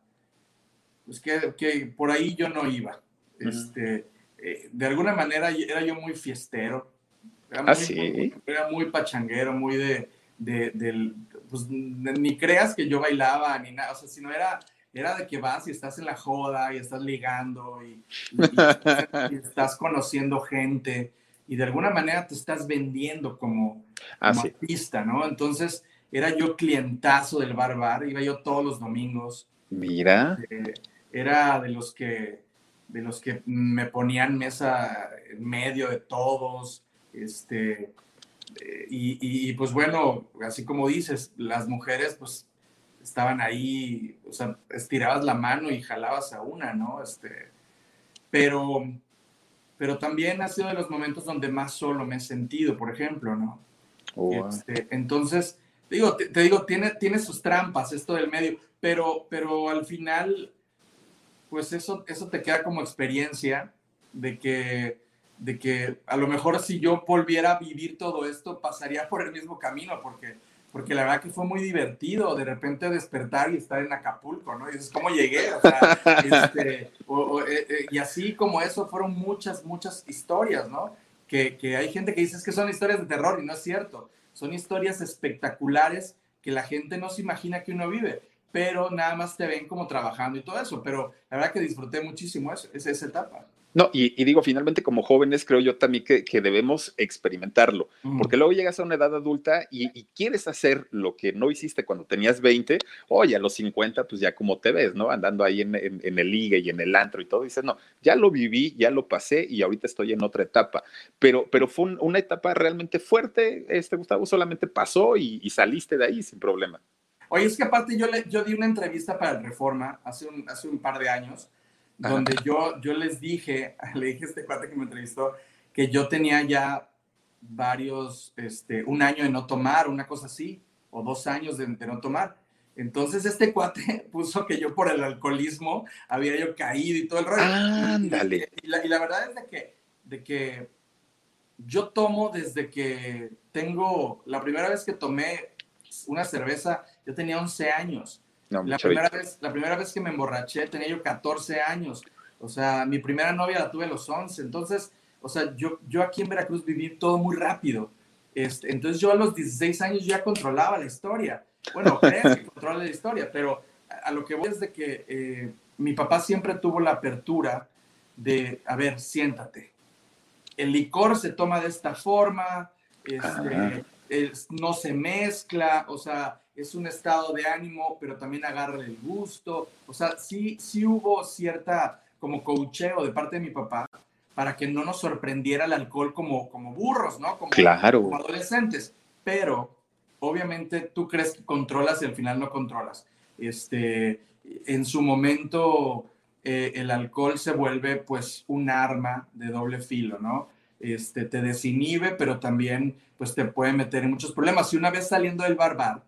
pues que, que, por ahí yo no iba. Este, eh, de alguna manera era yo muy fiestero, era ¿Ah, muy, sí? Era muy pachanguero, muy de, de, del, pues ni creas que yo bailaba ni nada, o sea, sino era, era de que vas y estás en la joda y estás ligando y, y, y estás conociendo gente y de alguna manera te estás vendiendo como, Ah, como sí. artista, ¿no? Entonces era yo clientazo del bar bar, iba yo todos los domingos, Mira, eh, era de los que de los que me ponían mesa en medio de todos, este, eh, y, y, y, pues bueno, así como dices, las mujeres pues estaban ahí, o sea, estirabas la mano y jalabas a una, ¿no? Este, pero, pero también ha sido de los momentos donde más solo me he sentido, por ejemplo, ¿no? oh, Este, entonces, digo, te, te, digo, tiene, tiene sus trampas esto del medio, pero, pero al final, pues eso, eso te queda como experiencia de que, de que a lo mejor si yo volviera a vivir todo esto, pasaría por el mismo camino, porque, porque la verdad que fue muy divertido de repente despertar y estar en Acapulco, ¿no? Y dices, ¿cómo llegué? O sea, este, o, o, eh, eh, y así como eso fueron muchas, muchas historias, ¿no? Que, que hay gente que dice que son historias de terror y no es cierto. Son historias espectaculares que la gente no se imagina que uno vive, pero nada más te ven como trabajando y todo eso. Pero la verdad que disfruté muchísimo eso, esa, esa etapa. No, y, y, digo, finalmente como jóvenes creo yo también que, que debemos experimentarlo, mm. porque luego llegas a una edad adulta y, y, quieres hacer lo que no hiciste cuando tenías 20, oye, a los 50 pues ya como te ves, ¿no? Andando ahí en, en, en el liga y en el antro y todo, y dices, no, ya lo viví, ya lo pasé y ahorita estoy en otra etapa, pero, pero fue un, una etapa realmente fuerte, este Gustavo solamente pasó y, y, saliste de ahí sin problema. Oye, es que aparte yo, le, yo di una entrevista para el Reforma hace un, hace un par de años, donde yo, yo les dije, le dije a este cuate que me entrevistó, que yo tenía ya varios, este, un año de no tomar, una cosa así, o dos años de, de no tomar. Entonces este cuate puso que yo por el alcoholismo había yo caído y todo el rollo. Ándale. Y, y, la, y la verdad es de que, de que yo tomo desde que tengo, la primera vez que tomé una cerveza, yo tenía 11 años. No, la, primera vez, la primera vez que me emborraché tenía yo 14 años. O sea, mi primera novia la tuve a los 11. Entonces, o sea, yo, yo aquí en Veracruz viví todo muy rápido. Este, entonces yo a los 16 años ya controlaba la historia. Bueno, crees que controla la historia, pero a, a, lo que voy es de que eh, mi papá siempre tuvo la apertura de, a ver, siéntate. El licor se toma de esta forma, este, es, no se mezcla, o sea, es un estado de ánimo, pero también agarra el gusto. O sea, sí, sí hubo cierta como coacheo de parte de mi papá para que no nos sorprendiera el alcohol como, como burros, ¿no? Como, claro. como adolescentes. Pero, obviamente, tú crees que controlas y al final no controlas. Este, en su momento, eh, el alcohol se vuelve, pues, un arma de doble filo, ¿no? este, te desinhibe, pero también pues te puede meter en muchos problemas. Y una vez saliendo del barbar,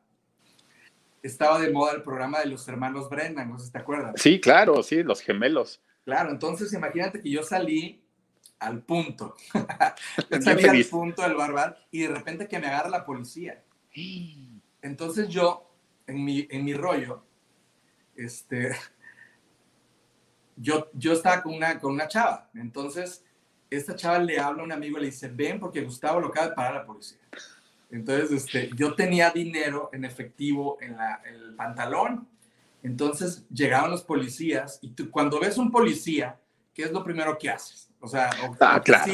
estaba de moda el programa de los hermanos Brennan, no sé si te acuerdas. Sí, claro, sí, los gemelos. Claro, entonces imagínate que yo salí al punto. salí al punto del barbar y de repente que me agarra la policía. Entonces yo, en mi, en mi rollo, este, yo, yo estaba con una, con una chava. Entonces, esta chava le habla a un amigo y le dice, ven porque Gustavo lo acaba de parar la policía. Entonces, este, yo tenía dinero en efectivo en, la, el pantalón. Entonces llegaban los policías y tú, cuando ves un policía, ¿qué es lo primero que haces? O sea, o, ah, claro.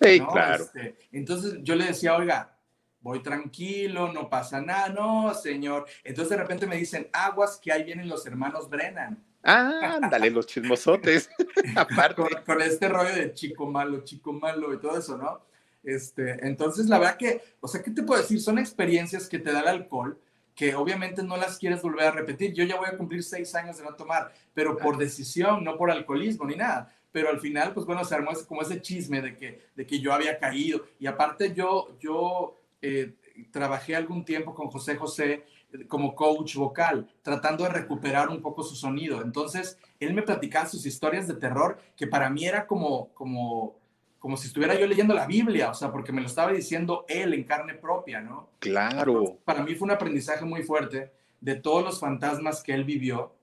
Sí, claro. Este, entonces yo le decía, oiga, voy tranquilo, no pasa nada, no, señor. Entonces de repente me dicen, aguas que ahí vienen los hermanos Brennan. Ah, ándale, los chismosotes. Aparte. Con, este rollo de chico malo, chico malo y todo eso, ¿no? Este, entonces, la verdad que, o sea, ¿qué te puedo decir? Son experiencias que te da el alcohol que obviamente no las quieres volver a repetir. Yo ya voy a cumplir seis años de no tomar, pero por decisión, no por alcoholismo ni nada. Pero al final, pues bueno, se armó como ese chisme de que, de que yo había caído. Y aparte yo, yo eh, trabajé algún tiempo con José José como coach vocal, tratando de recuperar un poco su sonido. Entonces, él me platicaba sus historias de terror, que para mí era como, como, como si estuviera yo leyendo la Biblia, o sea, porque me lo estaba diciendo él en carne propia, ¿no? Claro. para mí fue un aprendizaje muy fuerte de todos los fantasmas que él vivió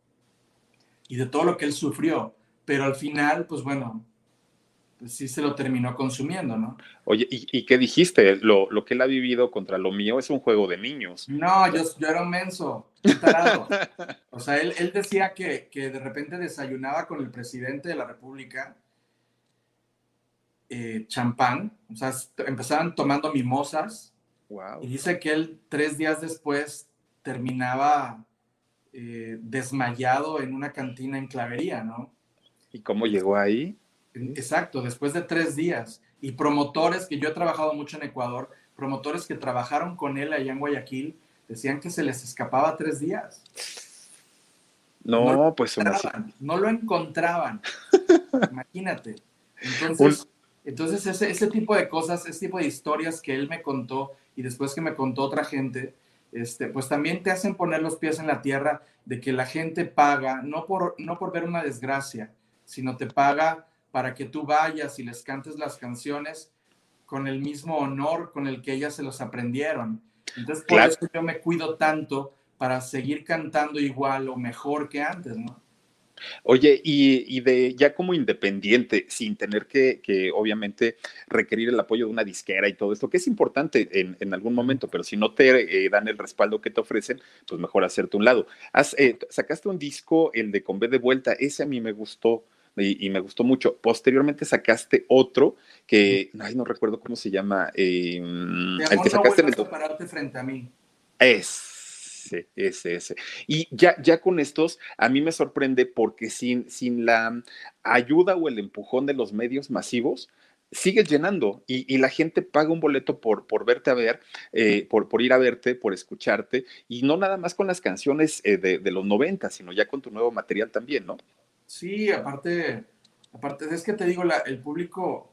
y de todo lo que él sufrió. Pero al final, pues bueno, sí se lo terminó consumiendo, ¿no? Oye, ¿y, qué dijiste? Lo, lo, que él ha vivido contra lo mío es un juego de niños. No, yo, yo era un menso, o sea, él, él decía que, que, de repente desayunaba con el presidente de la República eh, champán, o sea, empezaban tomando mimosas. Wow. Y dice que él tres días después terminaba eh, desmayado en una cantina en Clavería, ¿no? ¿Y cómo llegó ahí? Exacto, después de tres días. Y promotores, que yo he trabajado mucho en Ecuador, promotores que trabajaron con él allá en Guayaquil, decían que se les escapaba tres días. No, pues no lo encontraban. Imagínate. Entonces, entonces ese, ese tipo de cosas, ese tipo de historias que él me contó y después que me contó otra gente, este, pues también te hacen poner los pies en la tierra de que la gente paga, no por, no por ver una desgracia, sino te paga para que tú vayas y les cantes las canciones con el mismo honor con el que ellas se los aprendieron. Entonces, por eso yo me cuido tanto para seguir cantando igual o mejor que antes, ¿no? Oye, y, de ya como independiente, sin tener que, obviamente requerir el apoyo de una disquera y todo esto, que es importante en, algún momento, pero si no te eh, dan el respaldo que te ofrecen, pues mejor hacerte un lado. Eh, sacaste un disco, el de Con B de vuelta, ese a mí me gustó y, me gustó mucho. Posteriormente sacaste otro que, ay, no recuerdo cómo se llama. Eh, el que sacaste en el... pararte frente a mí. Ese, ese, ese. Y ya, ya con estos, a mí me sorprende porque sin, sin la ayuda o el empujón de los medios masivos, sigues llenando y, la gente paga un boleto por, por verte a ver, eh, por, por, ir a verte, por escucharte, y no nada más con las canciones eh, de, de, los 90, sino ya con tu nuevo material también, ¿no? Sí, aparte, aparte es que te digo, el público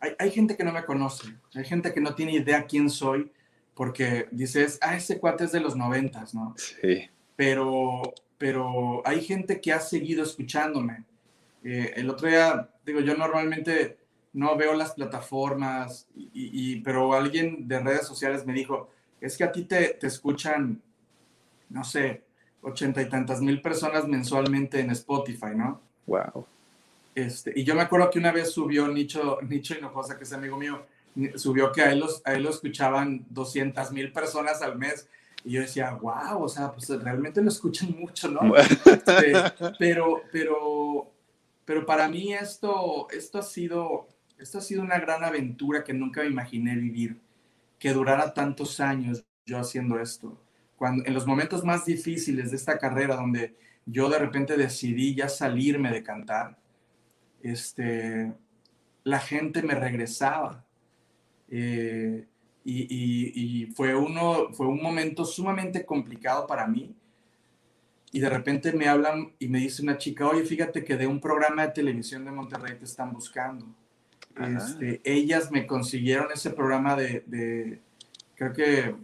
hay, gente que no me conoce, hay gente que no tiene idea quién soy, porque dices, ah, ese cuate es de los noventas, ¿no? Sí. Pero, pero hay gente que ha seguido escuchándome. Eh, el otro día, digo, yo normalmente no veo las plataformas, y, pero alguien de redes sociales me dijo, es que a ti te, te escuchan, no sé, ochenta y tantas mil personas mensualmente en Spotify, ¿no? Wow. Este, y yo me acuerdo que una vez subió Nicho, Nicho Hinojosa, que es amigo mío, subió que a él, a él lo escuchaban 200 mil personas al mes. Y yo decía, wow, o sea, pues realmente lo escuchan mucho, ¿no? Este, pero, pero pero para mí esto, esto, ha sido, esto ha sido una gran aventura que nunca me imaginé vivir, que durara tantos años yo haciendo esto. Cuando, en los momentos más difíciles de esta carrera, donde yo de repente decidí ya salirme de cantar, este, la gente me regresaba. Eh, y, fue, uno, fue un momento sumamente complicado para mí. Y de repente me hablan y me dice una chica, oye, fíjate que de un programa de televisión de Monterrey te están buscando. Este, ellas me consiguieron ese programa de, de, creo que,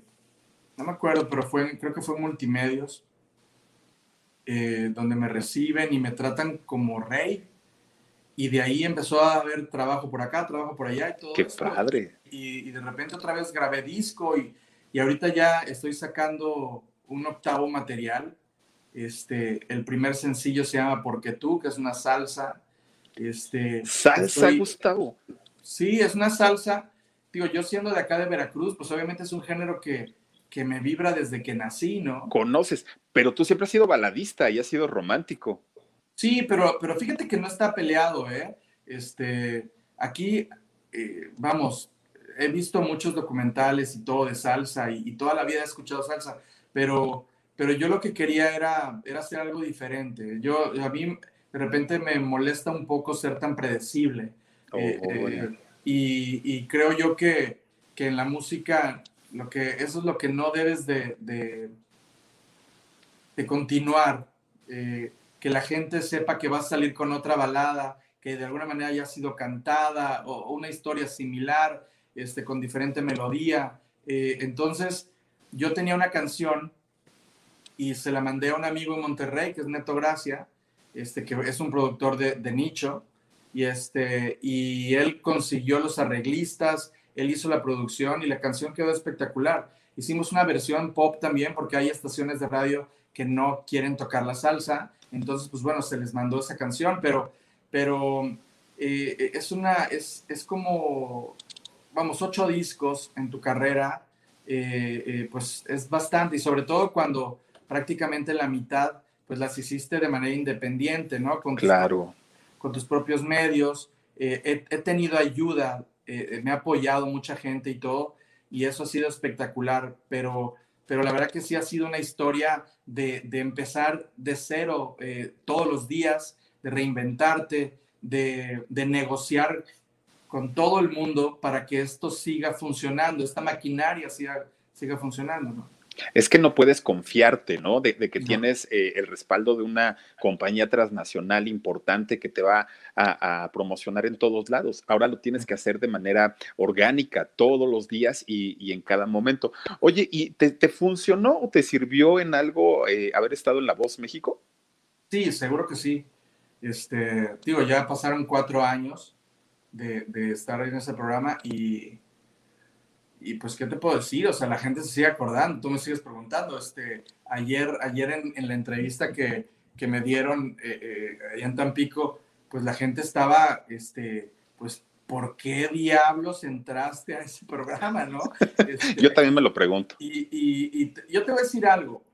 no me acuerdo, pero fue, creo que fue Multimedios, eh, donde me reciben y me tratan como rey. Y de ahí empezó a haber trabajo por acá, trabajo por allá y todo. ¡Qué padre! Y, de repente otra vez grabé disco y, y, ahorita ya estoy sacando un octavo material. Este, el primer sencillo se llama Porque tú, que es una salsa. Este, ¿Salsa, Gustavo? Sí, es una salsa. Digo, yo siendo de acá de Veracruz, pues obviamente es un género que, que me vibra desde que nací, ¿no? Conoces, pero tú siempre has sido baladista y has sido romántico. Sí, pero, pero fíjate que no está peleado, ¿eh? Este, aquí, eh, vamos, he visto muchos documentales y todo de salsa y, toda la vida he escuchado salsa, pero, pero yo lo que quería era, era hacer algo diferente. Yo, a mí de repente me molesta un poco ser tan predecible. Oh, eh, eh, y, creo yo que, que, en la música, lo que, eso es lo que no debes de, de, de continuar. Eh, que la gente sepa que va a salir con otra balada que de alguna manera haya sido cantada o, una historia similar, este, con diferente melodía. Eh, entonces, yo tenía una canción y se la mandé a un amigo en Monterrey, que es Neto Gracia, este, que es un productor de, de nicho, y, este, y él consiguió los arreglistas, él hizo la producción y la canción quedó espectacular. Hicimos una versión pop también porque hay estaciones de radio que no quieren tocar la salsa entonces, pues bueno, se les mandó esa canción, pero, pero eh, es una, es, es, como, vamos, ocho discos en tu carrera, eh, eh, pues es bastante, y sobre todo cuando prácticamente la mitad, pues las hiciste de manera independiente, ¿no? Con claro. con tus propios medios. He, he, tenido ayuda, me ha apoyado mucha gente y todo, y eso ha sido espectacular, pero pero la verdad que sí ha sido una historia de, empezar de cero eh, todos los días, de reinventarte, de, negociar con todo el mundo para que esto siga funcionando, esta maquinaria siga, siga funcionando, ¿no? Es que no puedes confiarte, ¿no? De, que tienes eh, el respaldo de una compañía transnacional importante que te va a, promocionar en todos lados. Ahora lo tienes que hacer de manera orgánica todos los días y, en cada momento. Oye, ¿y te, funcionó o te sirvió en algo eh, haber estado en La Voz México? Sí, seguro que sí. Este, digo, ya pasaron cuatro años de, de estar en ese programa y y pues, ¿qué te puedo decir? O sea, la gente se sigue acordando, tú me sigues preguntando. Este, ayer, ayer en, la entrevista que, que me dieron eh, eh, allá en Tampico, pues la gente estaba, este, pues, ¿por qué diablos entraste a ese programa, no? Este, yo también me lo pregunto. Y, y, yo te voy a decir algo.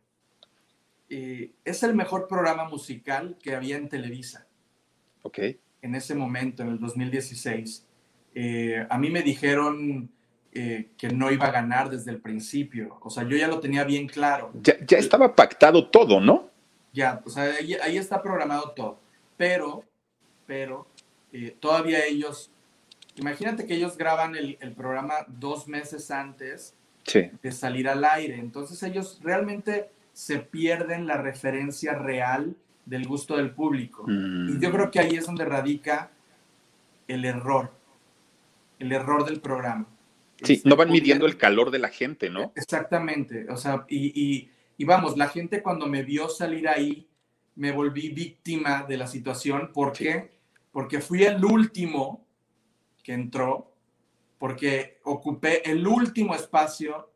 Eh, es el mejor programa musical que había en Televisa. Ok. En ese momento, en el 2016. a mí me dijeron eh, que no iba a ganar desde el principio. O sea, yo ya lo tenía bien claro. Ya, estaba pactado todo, ¿no? Ya, o sea, ahí, está programado todo. Pero, pero, eh, todavía ellos, imagínate que ellos graban el, programa dos meses antes de salir al aire. Entonces ellos realmente se pierden la referencia real del gusto del público. Y yo creo que ahí es donde radica el error, el error del programa. Sí, no van midiendo el calor de la gente, ¿no? Exactamente, o sea, y, vamos, la gente cuando me vio salir ahí, me volví víctima de la situación. ¿Por qué? Porque fui el último que entró, porque ocupé el último espacio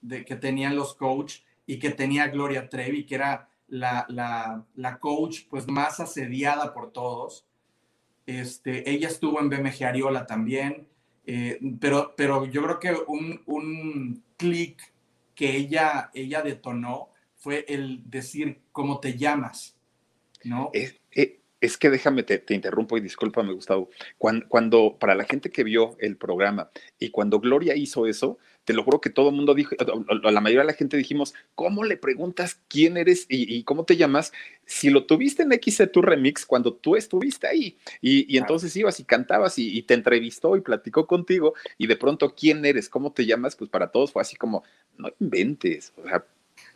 de, que tenían los coach y que tenía Gloria Trevi, que era la, la, coach pues más asediada por todos. Este, ella estuvo en BMG Ariola también, eh, pero, pero yo creo que un, un clic que ella, ella detonó fue el decir cómo te llamas, ¿no? Eh, Es que déjame, te, interrumpo y discúlpame, Gustavo. Cuando, cuando, para la gente que vio el programa y cuando Gloria hizo eso, te lo juro que todo el mundo dijo, la mayoría de la gente dijimos, ¿cómo le preguntas quién eres y, cómo te llamas? Si lo tuviste en XC tu remix cuando tú estuviste ahí y, entonces ibas y cantabas y, te entrevistó y platicó contigo y de pronto quién eres, cómo te llamas, pues para todos fue así como, no inventes. O sea,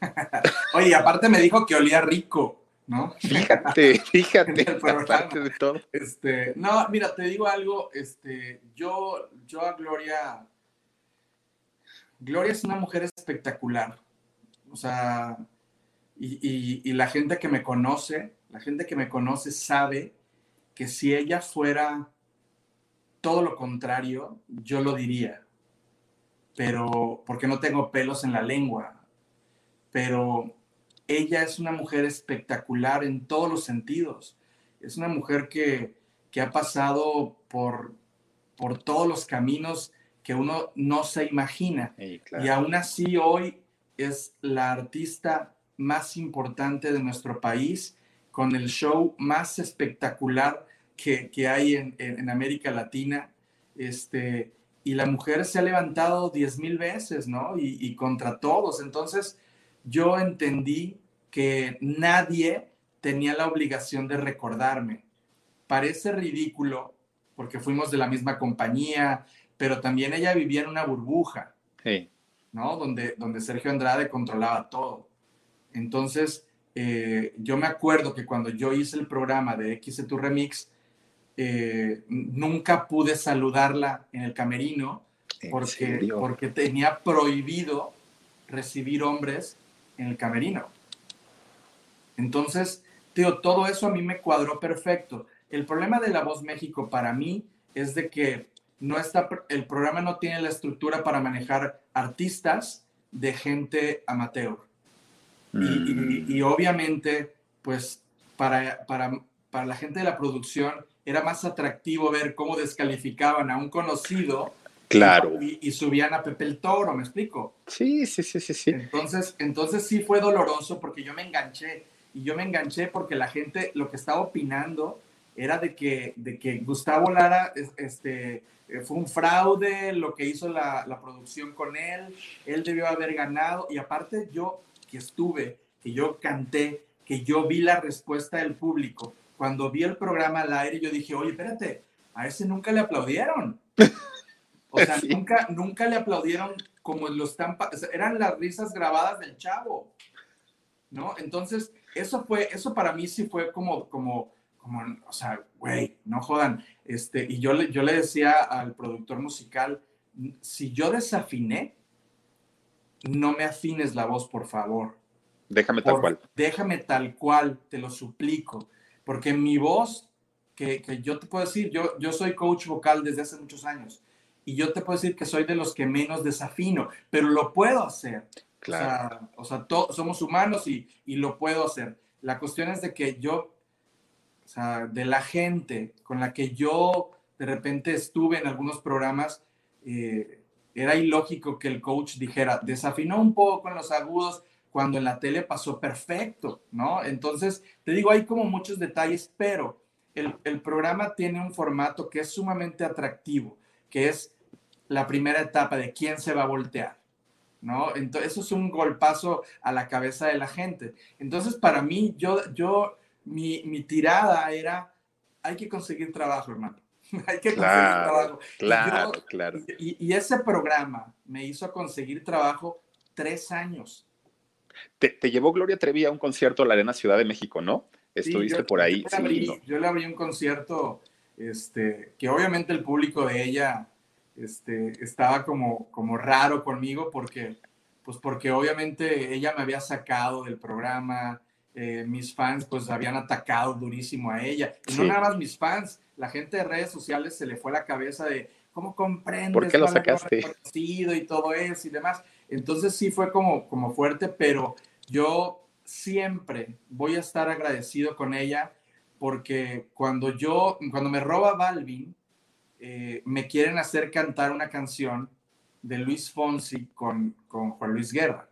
Oye, aparte me dijo que olía rico. ¿no? Fíjate, fíjate, aparte de todo. Este, no, mira, te digo algo, este, yo, yo a Gloria, Gloria es una mujer espectacular. O sea, y, la gente que me conoce, la gente que me conoce sabe que si ella fuera todo lo contrario, yo lo diría. Pero, porque no tengo pelos en la lengua. Pero ella es una mujer espectacular en todos los sentidos. Es una mujer que, que ha pasado por, por todos los caminos que uno no se imagina. Y aún así hoy es la artista más importante de nuestro país, con el show más espectacular que, hay en, América Latina. Este, y la mujer se ha levantado diez mil veces, ¿no? Y, y, contra todos. Entonces, yo entendí que nadie tenía la obligación de recordarme. Parece ridículo porque fuimos de la misma compañía, pero también ella vivía en una burbuja, ¿no? Donde, donde Sergio Andrade controlaba todo. Entonces, eh, yo me acuerdo que cuando yo hice el programa de X tu Remix, eh, nunca pude saludarla en el camerino porque, porque tenía prohibido recibir hombres en el camerino. Entonces, tío, todo eso a mí me cuadró perfecto. El problema de La Voz México para mí es de que no está, el programa no tiene la estructura para manejar artistas de gente amateur. Y, mm. obviamente, pues para, para, para la gente de la producción era más atractivo ver cómo descalificaban a un conocido Claro. Y, subían a Pepe el Toro, ¿me explico? Sí, sí, sí, sí, sí. Entonces, entonces sí fue doloroso porque yo me enganché y yo me enganché porque la gente lo que estaba opinando era de que, de que Gustavo Lara este, eh, fue un fraude lo que hizo la, la, producción con él, él debió haber ganado y aparte yo que estuve, que yo canté, que yo vi la respuesta del público, cuando vi el programa al aire yo dije, oye, espérate, a ese nunca le aplaudieron. O sea, nunca, nunca le aplaudieron como lo están, eran las risas grabadas del chavo, ¿no? Entonces, eso fue, eso para mí sí fue como, como, como, o sea, güey, no jodan. Este, y yo le, yo le decía al productor musical, si yo desafiné, no me afines la voz, por favor. Déjame tal cual. Déjame tal cual, te lo suplico. Porque mi voz, que, que, yo te puedo decir, yo, yo soy coach vocal desde hace muchos años. Y yo te puedo decir que soy de los que menos desafino, pero lo puedo hacer. Claro. O sea, somos humanos y, y, lo puedo hacer. La cuestión es de que yo, o de la gente con la que yo de repente estuve en algunos programas, eh, era ilógico que el coach dijera, desafinó un poco en los agudos cuando en la tele pasó perfecto, ¿no? Entonces, te digo, hay como muchos detalles, pero el, el programa tiene un formato que es sumamente atractivo, que es la primera etapa de quién se va a voltear. ¿no? Entonces, eso es un golpazo a la cabeza de la gente. Entonces, para mí, yo, yo, mi, mi tirada era, hay que conseguir trabajo, hermano. hay que conseguir trabajo. Claro, claro. Y, y, ese programa me hizo conseguir trabajo tres años. Te, te, llevó Gloria Trevi a un concierto a la Arena Ciudad de México, ¿no? Estuviste por ahí. Yo le, abrí, yo le abrí un concierto este, que obviamente el público de ella este, estaba como, como raro conmigo porque, pues porque obviamente ella me había sacado del programa, eh, mis fans pues habían atacado durísimo a ella. Y no nada más mis fans, la gente de redes sociales se le fue la cabeza de cómo comprendes. ¿Por qué lo sacaste? Y todo eso y demás. Entonces sí fue como, como fuerte, pero yo siempre voy a estar agradecido con ella porque cuando yo, cuando me roba Balvin, eh, me quieren hacer cantar una canción de Luis Fonsi con, con Juan Luis Guerra.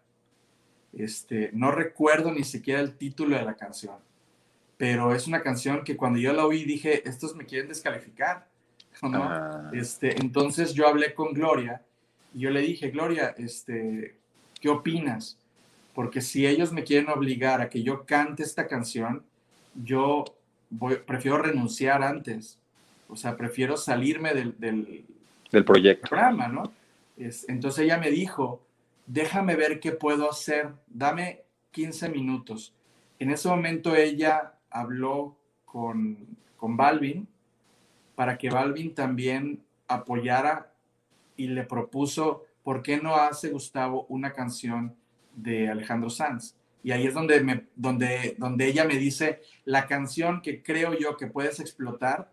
Este, no recuerdo ni siquiera el título de la canción. pero es una canción que cuando yo la oí dije, estos me quieren descalificar, ¿no? Ah. Este, entonces yo hablé con Gloria y yo le dije, Gloria, este, ¿qué opinas? Porque si ellos me quieren obligar a que yo cante esta canción, yo voy, prefiero renunciar antes. O sea, prefiero salirme del, del, Del proyecto. programa, ¿no? Es- entonces ella me dijo, déjame ver qué puedo hacer, dame 15 minutos. En ese momento ella habló con, con Balvin para que Balvin también apoyara y le propuso, ¿por qué no hace Gustavo una canción de Alejandro Sanz? Y ahí es donde, me, donde, donde ella me dice, la canción que creo yo que puedes explotar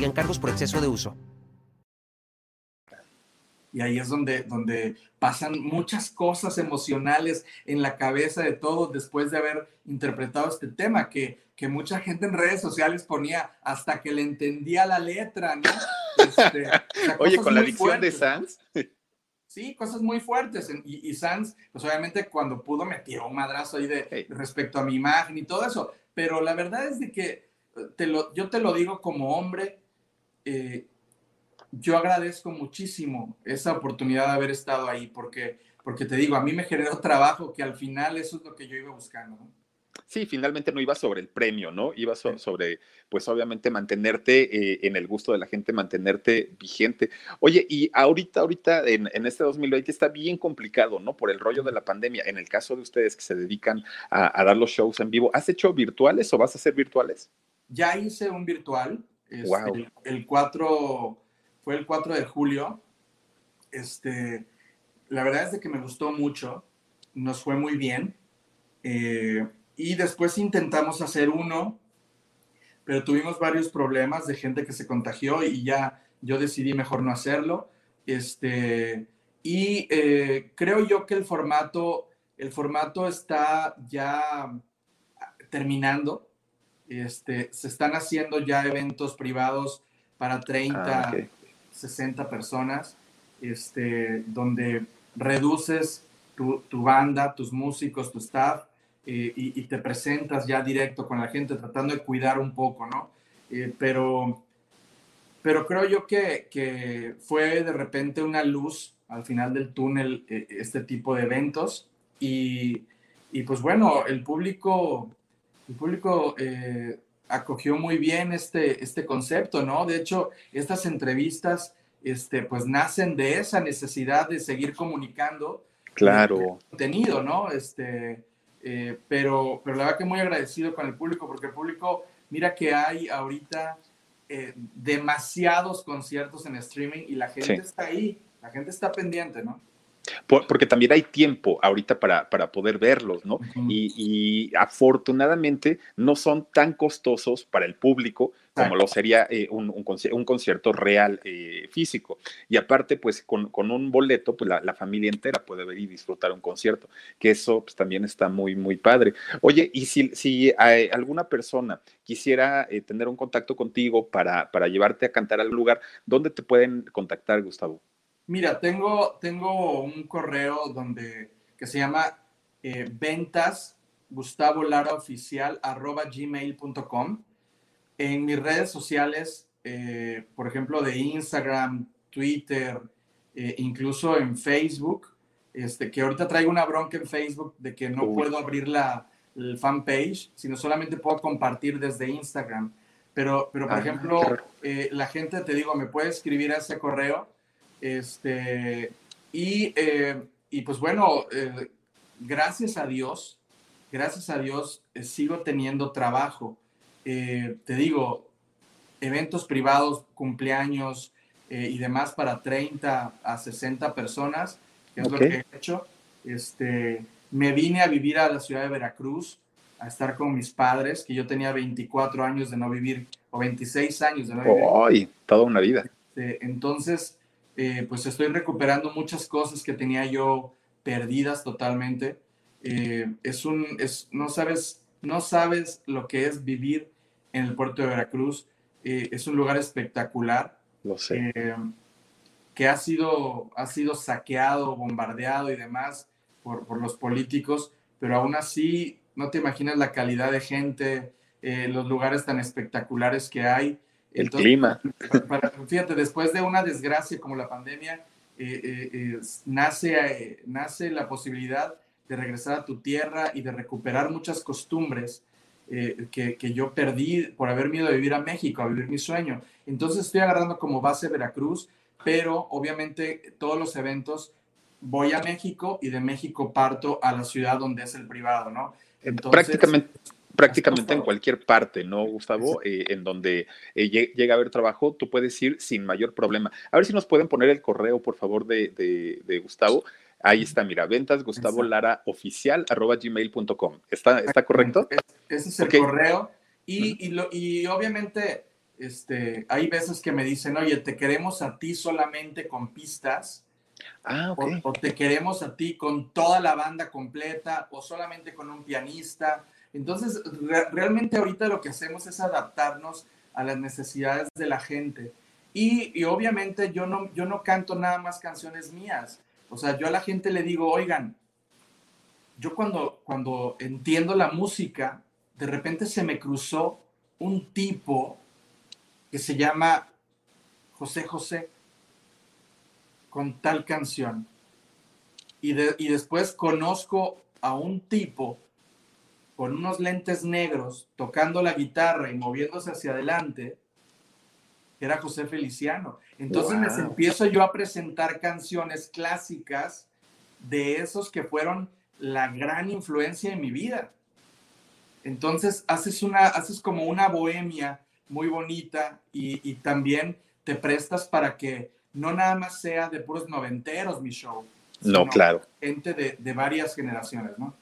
aplican cargos por exceso de uso. Y ahí es donde, donde pasan muchas cosas emocionales en la cabeza de todos después de haber interpretado este tema, que, que mucha gente en redes sociales ponía hasta que le entendía la letra, ¿no? Este, o sea, Oye, con la muy dicción de. Sanz. Sí, cosas muy fuertes. Y, y Sanz, pues obviamente cuando pudo me tiró un madrazo ahí de Hey. respecto a mi imagen y todo eso. Pero la verdad es de que eh, te lo, yo te lo digo como hombre, eh, yo agradezco muchísimo esa oportunidad de haber estado ahí, porque, porque te digo, a mí me generó trabajo que al final eso es lo que yo iba buscando. ¿no? Sí, finalmente no iba sobre el premio, ¿no? Iba so- sobre, pues obviamente mantenerte eh, en el gusto de la gente, mantenerte vigente. Oye, y ahorita, ahorita en, en este 2020 está bien complicado, ¿no? Por el rollo de la pandemia. En el caso de ustedes que se dedican a, a dar los shows en vivo, ¿has hecho virtuales o vas a hacer virtuales? Ya hice un virtual, este, Wow. el, el 4, fue el 4 de julio. Este, la verdad es de que me gustó mucho, nos fue muy bien. eh, y después intentamos hacer uno, pero tuvimos varios problemas de gente que se contagió y ya yo decidí mejor no hacerlo. Este, y eh, creo yo que el formato, el formato está ya terminando. Este, se están haciendo ya eventos privados para 30, Ah, ok. 60 personas, este, donde reduces tu, tu banda, tus músicos, tu staff, eh, y, y te presentas ya directo con la gente, tratando de cuidar un poco, ¿no? Eh, pero, pero creo yo que, que fue de repente una luz al final del túnel eh, este tipo de eventos, y, y pues bueno, el público, el público eh, acogió muy bien este, este concepto, ¿no? De hecho, estas entrevistas, este, pues nacen de esa necesidad de seguir comunicando Claro. contenido, ¿no? Este, eh, pero, pero la verdad que muy agradecido con el público, porque el público, mira que hay ahorita eh, demasiados conciertos en streaming y la gente Sí. está ahí, la gente está pendiente, ¿no? Por- porque también hay tiempo ahorita para, para poder verlos, ¿no? Y, y afortunadamente no son tan costosos para el público como lo sería eh, un, un conci- un concierto real eh, físico. Y aparte, pues con, con un boleto, pues la, la familia entera puede ver y disfrutar un concierto, que eso pues, también está muy, muy padre. Oye, y si, si alguna persona quisiera eh, tener un contacto contigo para, para llevarte a cantar al lugar, ¿dónde te pueden contactar, Gustavo? Mira, tengo, tengo un correo donde, que se llama eh, ventas Gustavo Lara Oficial arroba gmail.com. En mis redes sociales, eh, por ejemplo, de Instagram, Twitter, eh, incluso en Facebook, este, que ahorita traigo una bronca en Facebook de que no Uy. puedo abrir la el fanpage, sino solamente puedo compartir desde Instagram. Pero, pero por Ah, ejemplo, eh, la gente, te digo, me puede escribir a ese correo. Este, y, eh, y pues bueno, eh, gracias a Dios, gracias a Dios, eh, sigo teniendo trabajo. Te digo, eventos privados, cumpleaños y demás para 30 a 60 personas, que es lo que he hecho. Este, me vine a vivir a la ciudad de Veracruz a estar con mis padres, que yo tenía 24 años de no vivir, o 26 años de no vivir. ¡Ay! Toda una vida. Este, entonces, eh, pues estoy recuperando muchas cosas que tenía yo perdidas totalmente. Eh, es un, es, no sabes, no sabes lo que es vivir en el puerto de Veracruz. Eh, es un lugar espectacular. Lo sé. que ha sido, ha sido saqueado, bombardeado y demás por, por los políticos, pero aún así no te imaginas la calidad de gente, los lugares tan espectaculares que hay. El clima. fíjate, después de una desgracia como la pandemia, eh, eh, eh, nace, nace la posibilidad de regresar a tu tierra y de recuperar muchas costumbres que, que, yo perdí por haber miedo de vivir a México, a vivir mi sueño. Entonces estoy agarrando como base Veracruz, pero obviamente todos los eventos voy a México y de México parto a la ciudad donde es el privado, ¿no? Entonces, Prácticamente prácticamente en cualquier parte, ¿no, Gustavo? Eh, en donde eh, llega a haber trabajo, tú puedes ir sin mayor problema. A ver si nos pueden poner el correo, por favor, de, Gustavo. Ahí está, mira, ventas Gustavo Lara oficial arroba gmail.com. ¿Está, ¿Está correcto? Ese es el correo. Y, y, obviamente, este, hay veces que me dicen, oye, te queremos a ti solamente con pistas. Ah, okay. o, te queremos a ti con toda la banda completa, o solamente con un pianista entonces, realmente ahorita lo que hacemos es adaptarnos a las necesidades de la gente. Y, obviamente yo no, yo no canto nada más canciones mías. O sea, yo a la gente le digo, oigan, yo cuando, cuando entiendo la música, de repente se me cruzó un tipo que se llama José José con tal canción. Y, y después conozco a un tipo con unos lentes negros, tocando la guitarra y moviéndose hacia adelante, era José Feliciano. Entonces me empiezo yo a presentar canciones clásicas de esos que fueron la gran influencia en mi vida. Entonces haces, una, haces como una bohemia muy bonita y, también te prestas para que no nada más sea de puros noventeros mi show. No, claro. Gente de, de varias generaciones, ¿no?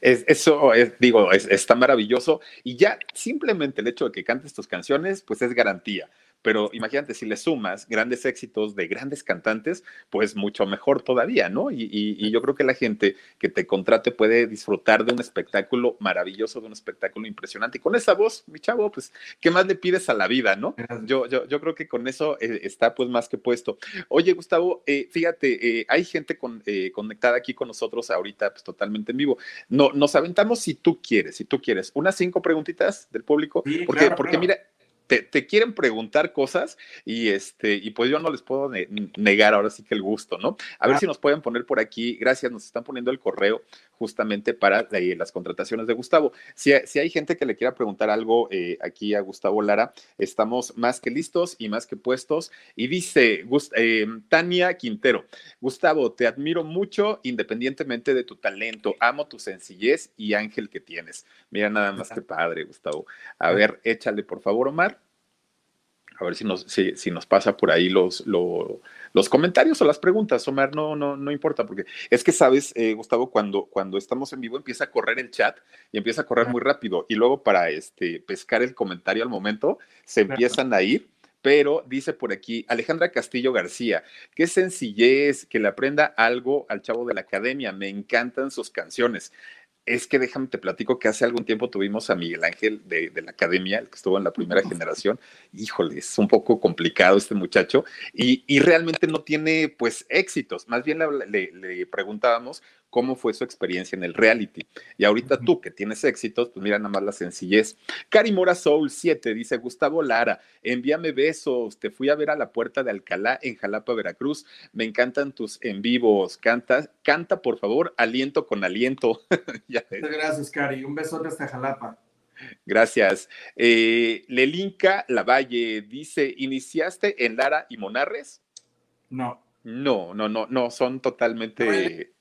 Eso es, digo, está maravilloso. Y ya simplemente el hecho de que cantes tus canciones, pues es garantía pero imagínate, si le sumas grandes éxitos de grandes cantantes, pues mucho mejor todavía, ¿no? Y, yo creo que la gente que te contrate puede disfrutar de un espectáculo maravilloso, de un espectáculo impresionante. Y con esa voz, mi chavo, pues, ¿qué más le pides a la vida, no? Yo, yo, yo creo que con eso eh, está pues más que puesto. Oye, Gustavo, eh, fíjate, eh, hay gente con, conectada aquí con nosotros ahorita, pues totalmente en vivo. No, nos aventamos si tú quieres, si tú quieres, unas cinco preguntitas del público, porque, porque mira, te, quieren preguntar cosas y este, y pues yo no les puedo negar ahora sí que el gusto, ¿no? A ver si nos pueden poner por aquí, gracias, nos están poniendo el correo justamente para eh, las contrataciones de Gustavo. Si, si, hay gente que le quiera preguntar algo eh, aquí a Gustavo Lara, estamos más que listos y más que puestos. Y dice eh, Tania Quintero, Gustavo, te admiro mucho independientemente de tu talento, amo tu sencillez y ángel que tienes. Mira nada más que padre, Gustavo. A ver, échale por favor, Omar a ver si nos, si, nos pasa por ahí los, los, comentarios o las preguntas, Omar, no, no, no importa, porque es que sabes, eh, Gustavo, cuando, cuando estamos en vivo empieza a correr el chat y empieza a correr muy rápido y luego para este, pescar el comentario al momento se empiezan a ir. Pero dice por aquí Alejandra Castillo García, qué sencillez que le aprenda algo al chavo de la academia, me encantan sus canciones es que déjame te platico que hace algún tiempo tuvimos a Miguel Ángel de, la academia, el que estuvo en la primera generación. Híjole, es un poco complicado este muchacho y, realmente no tiene pues éxitos. Más bien le preguntábamos cómo fue su experiencia en el reality. Y ahorita tú que tienes éxitos, pues mira nada más la sencillez. Cari Mora Soul 7 dice Gustavo Lara, envíame besos, te fui a ver a la puerta de Alcalá en Jalapa, Veracruz. Me encantan tus en vivos. Canta, canta por favor, aliento con aliento. Muchas gracias, Cari. Un besote hasta Jalapa. Gracias. Eh, Lelinka Lavalle dice, ¿iniciaste en Lara y Monarres? No. No, no, no, no, son totalmente...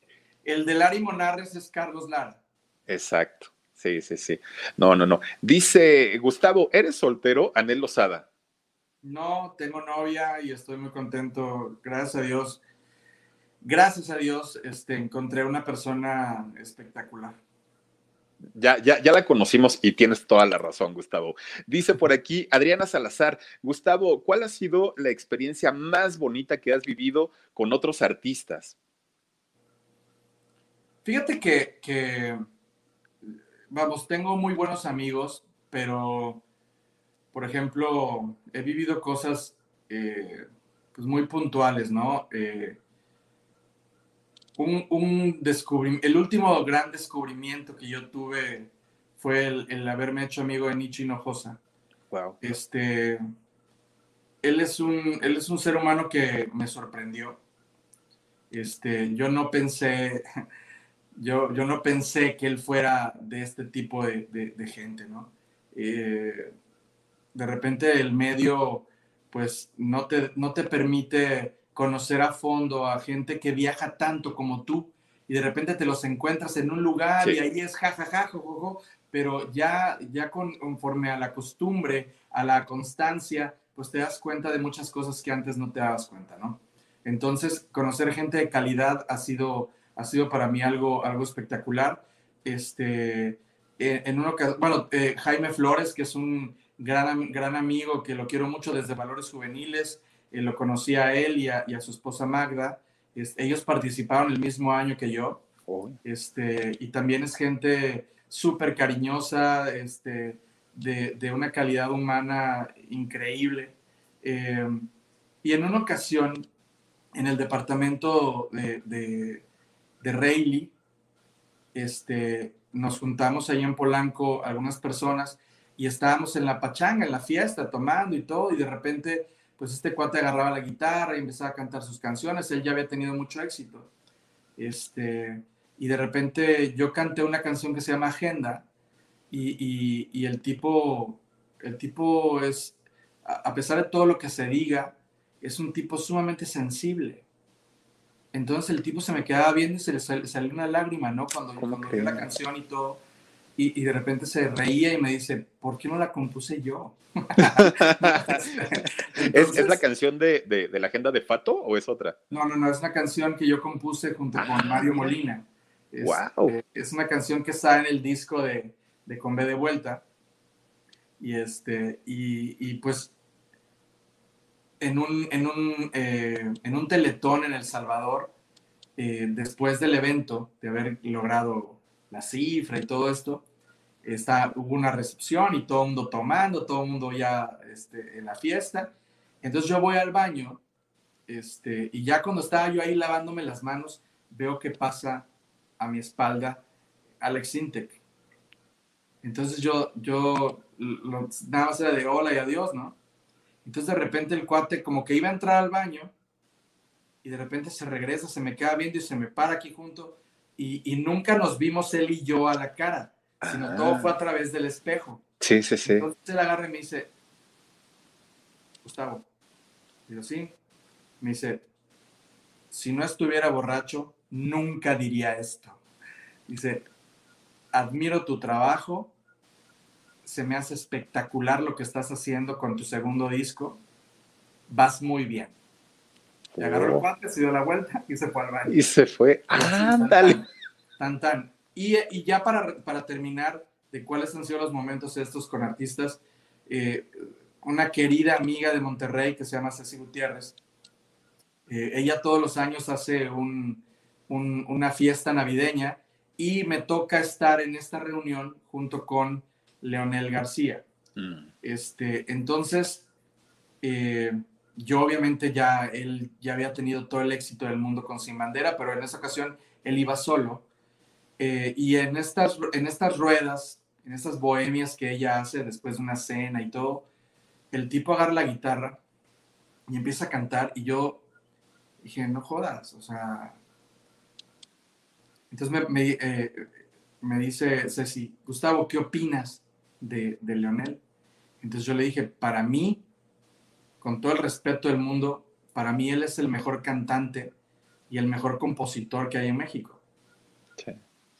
El de Lari Monarres es Carlos Lara. Exacto. Sí, sí, sí. No, no, no. Dice Gustavo, ¿eres soltero? Anel Lozada. No, tengo novia y estoy muy contento. Gracias a Dios. Gracias a Dios, este, encontré una persona espectacular. Ya, ya, ya la conocimos y tienes toda la razón, Gustavo. Dice por aquí Adriana Salazar, Gustavo, ¿cuál ha sido la experiencia más bonita que has vivido con otros artistas? Fíjate que, vamos, tengo muy buenos amigos, pero, por ejemplo, he vivido cosas eh, pues muy puntuales, ¿no? Eh, un, descubrimiento, el último gran descubrimiento que yo tuve fue el, haberme hecho amigo de Nicho Hinojosa. Wow. Este, él es un, él es un ser humano que me sorprendió. Este, yo no pensé, yo, yo no pensé que él fuera de este tipo de, gente, ¿no? Eh, de repente el medio, pues, no te, no te permite conocer a fondo a gente que viaja tanto como tú y de repente te los encuentras en un lugar y ahí es jajaja, pero ya, ya conforme a la costumbre, a la constancia, pues te das cuenta de muchas cosas que antes no te dabas cuenta, ¿no? Entonces, conocer gente de calidad ha sido, ha sido para mí algo, algo espectacular. Este, eh, en uno bueno, eh, Jaime Flores, que es un gran, gran amigo que lo quiero mucho desde Valores Juveniles, eh, lo conocí a él y a, su esposa Magda. ellos participaron el mismo año que yo. Este, y también es gente súper cariñosa, este, de, una calidad humana increíble. Em, y en una ocasión, en el departamento de, de, de Rayleigh, este, nos juntamos ahí en Polanco algunas personas y estábamos en la pachanga, en la fiesta, tomando y todo, y de repente pues este cuate agarraba la guitarra y empezaba a cantar sus canciones, él ya había tenido mucho éxito. Este, y de repente yo canté una canción que se llama Agenda y, y, el tipo, el tipo es, a pesar de todo lo que se diga, es un tipo sumamente sensible. Entonces el tipo se me quedaba viendo y se le salió una lágrima, ¿no? Cuando, cuando la canción y todo y, de repente se reía y me dice, ¿por qué no la compuse yo? ¿Es, la canción de, la agenda de Fato o es otra? No, no, no, es una canción que yo compuse junto con ah. Mario Molina. Es, wow. Eh, es una canción que está en el disco de, Con B de Vuelta. Y, este, y, pues en un, en, un, eh, en un teletón en El Salvador, eh, después del evento, de haber logrado la cifra y todo esto, está, hubo una recepción y todo el mundo tomando, todo el mundo ya este, en la fiesta. Entonces yo voy al baño este, y ya cuando estaba yo ahí lavándome las manos, veo que pasa a mi espalda Alex Intec. Entonces yo, yo nada más era de hola y adiós, ¿no? Entonces de repente el cuate como que iba a entrar al baño y de repente se regresa, se me queda viendo y se me para aquí junto y, nunca nos vimos él y yo a la cara, sino todo ah. fue a través del espejo. Sí, sí, sí. Entonces él agarra y me dice, Gustavo, digo, sí, me dice, si no estuviera borracho, nunca diría esto. Dice, admiro tu trabajo, se me hace espectacular lo que estás haciendo con tu segundo disco, vas muy bien. Y agarró el oh. guante, se dio la vuelta y se fue al baño. Y se fue. Ándale. Tan, tan. Y, y, ya para, para, terminar, de cuáles han sido los momentos estos con artistas, eh, una querida amiga de Monterrey que se llama Ceci Gutiérrez, eh, ella todos los años hace un, un, una fiesta navideña y me toca estar en esta reunión junto con Leonel García. Mm. Este, entonces, eh, yo obviamente ya, él ya había tenido todo el éxito del mundo con Sin Bandera, pero en esa ocasión él iba solo. Eh, y en estas, en estas ruedas, en estas bohemias que ella hace después de una cena y todo, el tipo agarra la guitarra y empieza a cantar y yo dije, no jodas, o sea... Entonces me, me, eh, me dice Ceci, Gustavo, ¿qué opinas de, de Leonel? Entonces yo le dije, para mí con todo el respeto del mundo, para mí él es el mejor cantante y el mejor compositor que hay en México.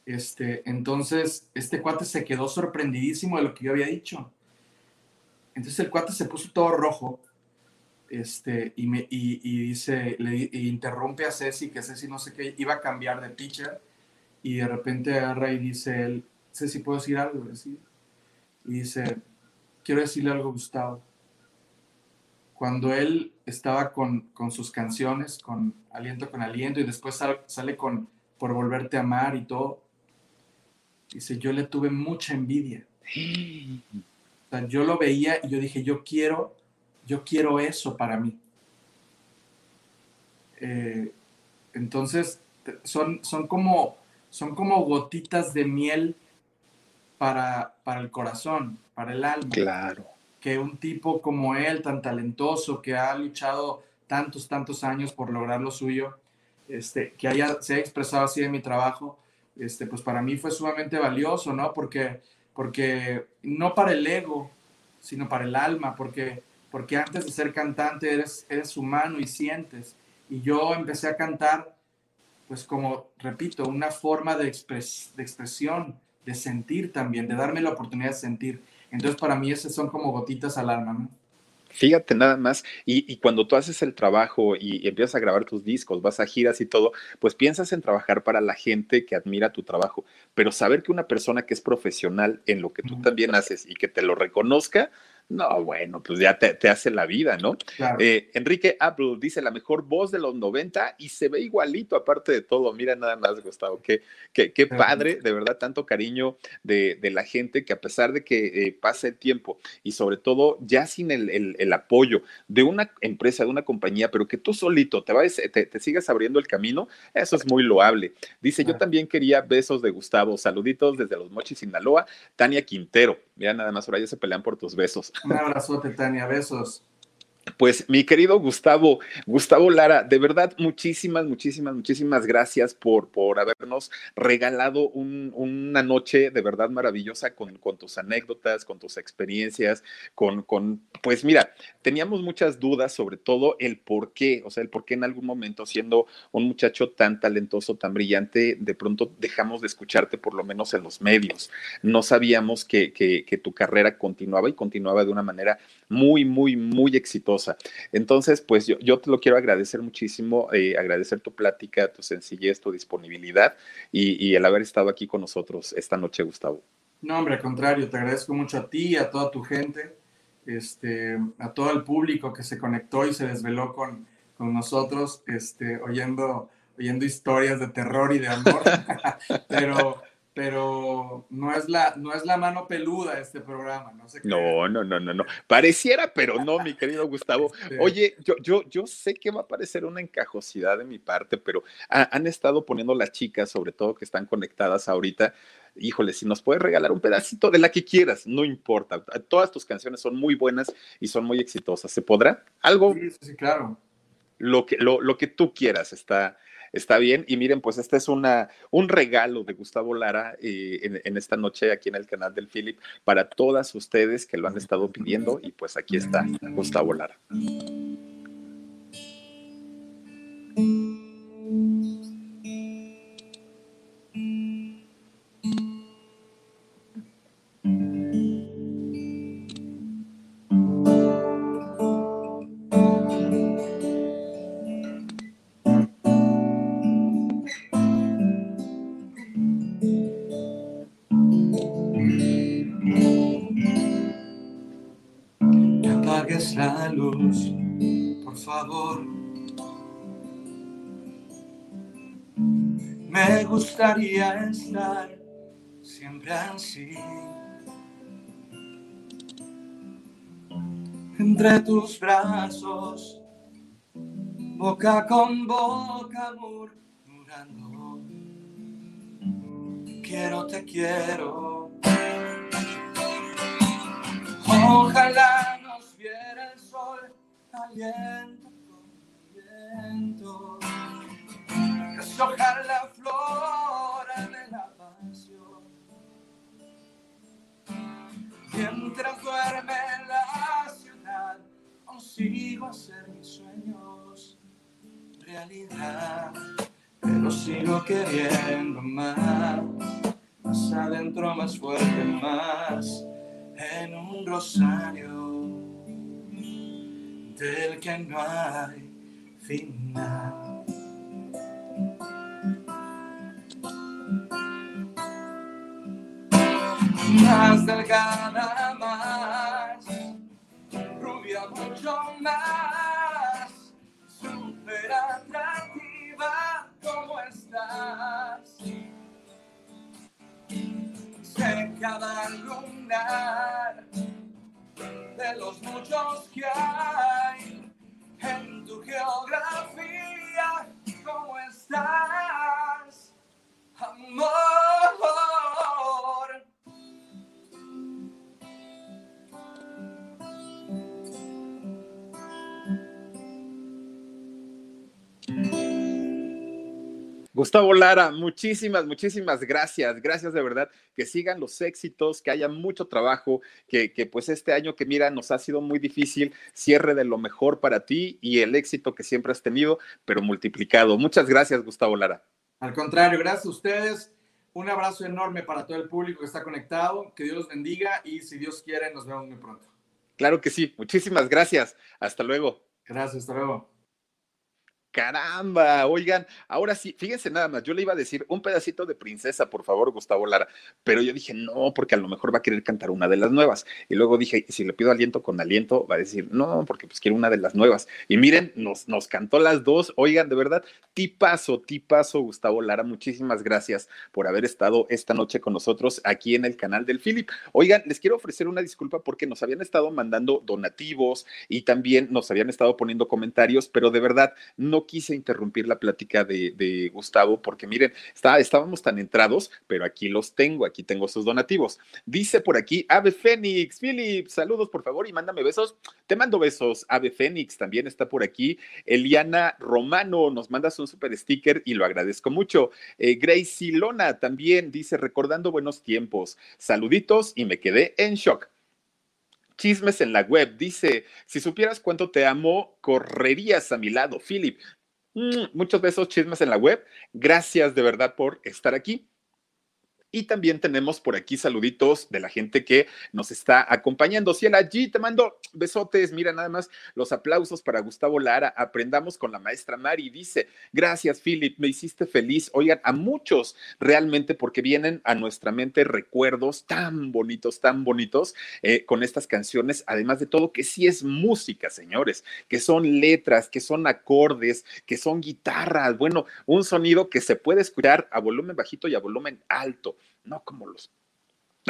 Este, entonces, este cuate se quedó sorprendidísimo de lo que yo había dicho. Entonces el cuate se puso todo rojo este, y, me, y, dice, le interrumpe a Ceci, que Ceci no sé qué, iba a cambiar de pitcher y de repente agarra y dice él, si puedo decir algo, decir. Y dice, quiero decirle algo a Gustavo. Cuando él estaba con, con sus canciones, con Aliento con Aliento, y después sale con Por Volverte a Amar y todo, dice, yo le tuve mucha envidia. O sea, yo lo veía y yo dije, yo quiero, yo quiero eso para mí. Eh, entonces, son, son, como, son como gotitas de miel para, para el corazón, para el alma. Claro. Que un tipo como él, tan talentoso, que ha luchado tantos, tantos años por lograr lo suyo, este, que haya, se haya expresado así en mi trabajo, este, pues para mí fue sumamente valioso, ¿no? Porque, porque no para el ego, sino para el alma, porque, porque antes de ser cantante eres, eres humano y sientes. Y yo empecé a cantar, pues como, repito, una forma de, de expresión, de sentir también, de darme la oportunidad de sentir. Entonces para mí esas son como gotitas al alma, ¿no? Fíjate nada más, y, cuando tú haces el trabajo y, empiezas a grabar tus discos, vas a giras y todo, pues piensas en trabajar para la gente que admira tu trabajo, pero saber que una persona que es profesional en lo que tú también haces y que te lo reconozca, no, bueno, pues ya te, hace la vida, ¿no? Eh, Enrique Apple dice la mejor voz de los 90 y se ve igualito aparte de todo. Mira nada más, Gustavo, qué, qué, qué padre, de verdad, tanto cariño de, la gente que a pesar de que eh, pase el tiempo y sobre todo ya sin el, apoyo de una empresa, de una compañía, pero que tú solito te, vayas, te, sigas abriendo el camino, eso es muy loable. Dice, yo también quería besos de Gustavo. Saluditos desde Los Mochis, Sinaloa. Tania Quintero. Mira nada más, ahora ya se pelean por tus besos. Un abrazote, Tania, besos. Pues mi querido Gustavo, Gustavo Lara, de verdad muchísimas, muchísimas, muchísimas gracias por, por habernos regalado una noche de verdad maravillosa con, con, tus anécdotas, con tus experiencias, con, con, pues mira, teníamos muchas dudas sobre todo el por qué, o sea, el por qué en algún momento siendo un muchacho tan talentoso, tan brillante, de pronto dejamos de escucharte por lo menos en los medios. No sabíamos que, que, que tu carrera continuaba y continuaba de una manera muy, muy, muy exitosa. Entonces, pues yo, yo te lo quiero agradecer muchísimo, eh, agradecer tu plática, tu sencillez, tu disponibilidad y, el haber estado aquí con nosotros esta noche, Gustavo. No, hombre, al contrario, te agradezco mucho a ti, a toda tu gente, este, a todo el público que se conectó y se desveló con, con nosotros, este, oyendo, oyendo historias de terror y de amor. Pero pero no es la, no es la mano peluda este programa, no sé No, no, no, no, no. Pareciera, pero no, mi querido Gustavo. Oye, yo, yo, yo sé que va a parecer una encajosidad de mi parte, pero han estado poniendo las chicas, sobre todo que están conectadas ahorita. Híjole, si nos puedes regalar un pedacito de la que quieras, no importa. Todas tus canciones son muy buenas y son muy exitosas. ¿Se podrá? Algo. Sí, sí, claro. Lo que, lo, lo que tú quieras está, está bien. Y miren, pues este es una, un regalo de Gustavo Lara eh, en, esta noche aquí en el canal del Philip para todas ustedes que lo han estado pidiendo. Y pues aquí está Gustavo Lara. Me gustaría estar siempre así. Entre tus brazos, boca con boca murmurando. Quiero, te quiero. Ojalá aliento con viento deshojar la flora de la pasión. Mientras duerme la ciudad, consigo hacer mis sueños realidad. Pero sigo queriendo más, más adentro, más fuerte, más en un rosario del que no hay final. más delgada, más rubia, mucho más, súper atractiva, ¿cómo estás? Sé cada lunar de los muchos que hay en tu geografía, ¿cómo estás? Amor. Gustavo Lara, muchísimas, muchísimas gracias. Gracias de verdad. Que sigan los éxitos, que haya mucho trabajo, que, que, pues este año que mira nos ha sido muy difícil, cierre de lo mejor para ti y el éxito que siempre has tenido, pero multiplicado. Muchas gracias, Gustavo Lara. Al contrario, gracias a ustedes. Un abrazo enorme para todo el público que está conectado. Que Dios los bendiga y si Dios quiere, nos vemos muy pronto. Claro que sí. Muchísimas gracias. Hasta luego. Gracias, hasta luego. Caramba, oigan, ahora sí, fíjense nada más, yo le iba a decir un pedacito de princesa, por favor, Gustavo Lara, pero yo dije, no, porque a lo mejor va a querer cantar una de las nuevas. Y luego dije, si le pido aliento con aliento, va a decir, no, porque pues quiero una de las nuevas. Y miren, nos, nos cantó las dos, oigan, de verdad, tipazo, tipazo, Gustavo Lara, muchísimas gracias por haber estado esta noche con nosotros aquí en el canal del Philip. Oigan, les quiero ofrecer una disculpa porque nos habían estado mandando donativos y también nos habían estado poniendo comentarios, pero de verdad, no quise interrumpir la plática de, Gustavo porque miren, está, estábamos tan entrados, pero aquí los tengo, aquí tengo sus donativos. Dice por aquí, Ave Fénix, Philip, saludos por favor y mándame besos. Te mando besos, Ave Fénix, también está por aquí. Eliana Romano, nos mandas un super sticker y lo agradezco mucho. Eh, Gracie Lona también dice, recordando buenos tiempos. Saluditos y me quedé en shock. Chismes en la web. Dice, si supieras cuánto te amo, correrías a mi lado, Philip. Mm, muchos besos, chismes en la web. Gracias de verdad por estar aquí. Y también tenemos por aquí saluditos de la gente que nos está acompañando. Ciela G, te mando besotes. Mira nada más los aplausos para Gustavo Lara. Aprendamos con la maestra Mari. Dice, gracias Philip, me hiciste feliz. Oigan, a muchos realmente porque vienen a nuestra mente recuerdos tan bonitos, tan bonitos eh, con estas canciones. Además de todo, que sí es música, señores, que son letras, que son acordes, que son guitarras. Bueno, un sonido que se puede escuchar a volumen bajito y a volumen alto no como los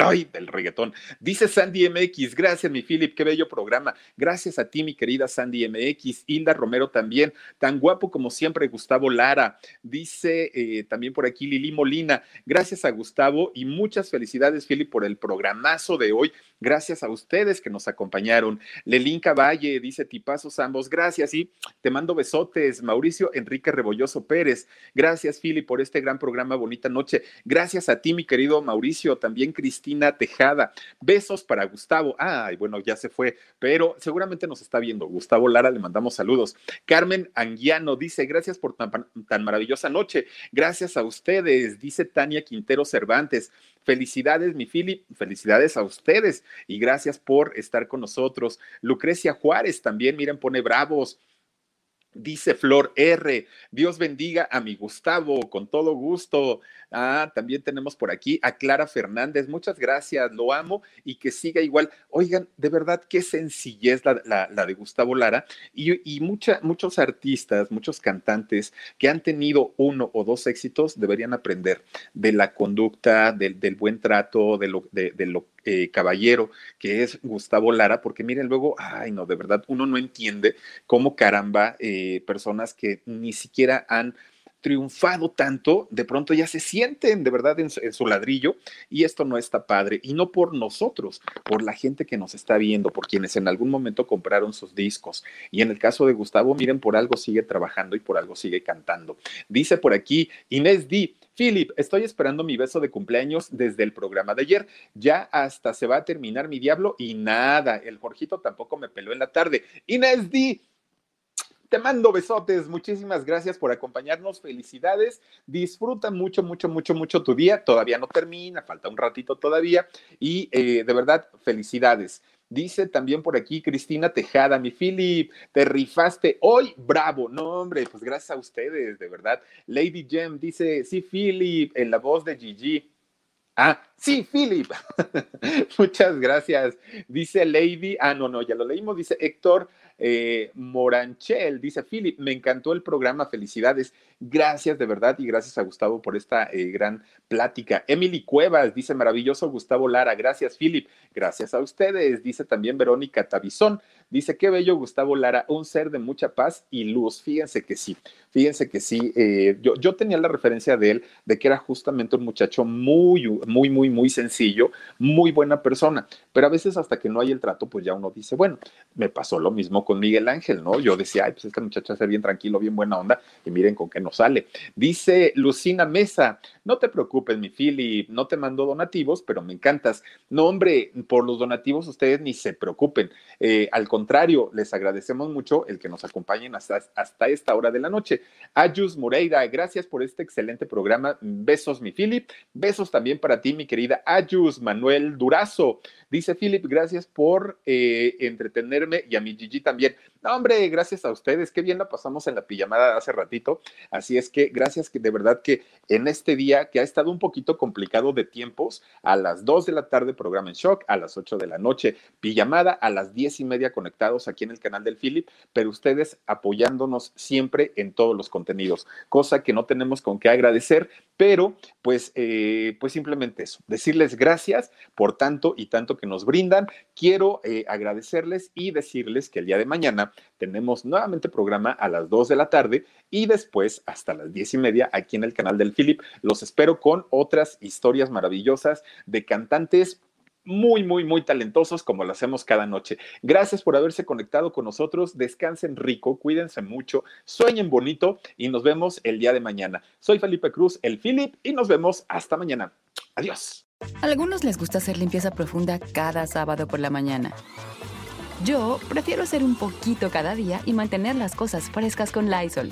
Ay, del reggaetón. Dice Sandy MX, gracias mi Philip, qué bello programa. Gracias a ti, mi querida Sandy MX. Hilda Romero también, tan guapo como siempre, Gustavo Lara. Dice eh, también por aquí Lili Molina, gracias a Gustavo y muchas felicidades, Philip, por el programazo de hoy. Gracias a ustedes que nos acompañaron. Lelín Valle dice tipazos ambos, gracias y te mando besotes. Mauricio Enrique Rebolloso Pérez, gracias, Philip, por este gran programa, bonita noche. Gracias a ti, mi querido Mauricio, también Cristina. Tejada. Besos para Gustavo. Ay, bueno, ya se fue, pero seguramente nos está viendo. Gustavo Lara, le mandamos saludos. Carmen Anguiano dice, gracias por tan, tan maravillosa noche. Gracias a ustedes, dice Tania Quintero Cervantes. Felicidades, mi Philip, felicidades a ustedes y gracias por estar con nosotros. Lucrecia Juárez también, miren, pone bravos. Dice Flor R, Dios bendiga a mi Gustavo, con todo gusto. Ah, también tenemos por aquí a Clara Fernández, muchas gracias, lo amo y que siga igual. Oigan, de verdad, qué sencillez la, de Gustavo Lara y, muchos artistas, muchos cantantes que han tenido uno o dos éxitos deberían aprender de la conducta, del, del buen trato, de lo, de lo eh, caballero que es Gustavo Lara, porque miren luego, ay no, de verdad uno no entiende cómo caramba eh, personas que ni siquiera han triunfado tanto, de pronto ya se sienten de verdad en su, ladrillo y esto no está padre. Y no por nosotros, por la gente que nos está viendo, por quienes en algún momento compraron sus discos. Y en el caso de Gustavo, miren, por algo sigue trabajando y por algo sigue cantando. Dice por aquí Inés D. Philip, estoy esperando mi beso de cumpleaños desde el programa de ayer. Ya hasta se va a terminar mi diablo y nada, el Jorgito tampoco me peló en la tarde. Inés D. Te mando besotes, muchísimas gracias por acompañarnos, felicidades, disfruta mucho, mucho, mucho, mucho tu día, todavía no termina, falta un ratito todavía y eh, de verdad, felicidades. Dice también por aquí Cristina Tejada, mi Philip, te rifaste hoy, bravo. No, hombre, pues gracias a ustedes, de verdad. Lady Gem dice, sí, Philip, en la voz de Gigi. Ah, sí, Philip. Muchas gracias. Dice Lady. Ah, no, no, ya lo leímos. Dice Héctor eh, Moranchel. Dice Philip, me encantó el programa. Felicidades. Gracias de verdad y gracias a Gustavo por esta eh, gran plática. Emily Cuevas dice maravilloso Gustavo Lara. Gracias, Philip. Gracias a ustedes. Dice también Verónica Tabizón. Dice, qué bello Gustavo Lara, un ser de mucha paz y luz. Fíjense que sí, fíjense que sí. Eh, yo, yo tenía la referencia de él de que era justamente un muchacho muy, muy, muy, muy sencillo, muy buena persona. Pero a veces hasta que no hay el trato, pues ya uno dice, bueno, me pasó lo mismo con Miguel Ángel, ¿no? Yo decía, ay, pues este muchacho es bien tranquilo, bien buena onda, y miren con qué nos sale. Dice Lucina Mesa, no te preocupes, mi Philip, no te mando donativos, pero me encantas. No, hombre, por los donativos ustedes ni se preocupen. Eh, al contrario, les agradecemos mucho el que nos acompañen hasta, hasta esta hora de la noche. Ayus Moreira, gracias por este excelente programa. Besos, mi Philip. Besos también para ti, mi querida Ayus Manuel Durazo. Dice Philip, gracias por eh, entretenerme y a mi Gigi también. No, hombre, gracias a ustedes. Qué bien la pasamos en la pijamada hace ratito. Así es que gracias que de verdad que en este día que ha estado un poquito complicado de tiempos, a las 2 de la tarde programa en shock, a las 8 de la noche pijamada, a las 10 y media conectados aquí en el canal del Philip, pero ustedes apoyándonos siempre en todos los contenidos, cosa que no tenemos con qué agradecer, pero pues, eh, pues simplemente eso, decirles gracias por tanto y tanto que nos brindan. Quiero eh, agradecerles y decirles que el día de mañana tenemos nuevamente programa a las 2 de la tarde y después hasta las 10 y media aquí en el canal del Philip. Los espero con otras historias maravillosas de cantantes muy, muy, muy talentosos como lo hacemos cada noche. Gracias por haberse conectado con nosotros. Descansen rico, cuídense mucho, sueñen bonito y nos vemos el día de mañana. Soy Felipe Cruz, el Philip, y nos vemos hasta mañana. Adiós. A algunos les gusta hacer limpieza profunda cada sábado por la mañana. Yo prefiero hacer un poquito cada día y mantener las cosas frescas con Lysol.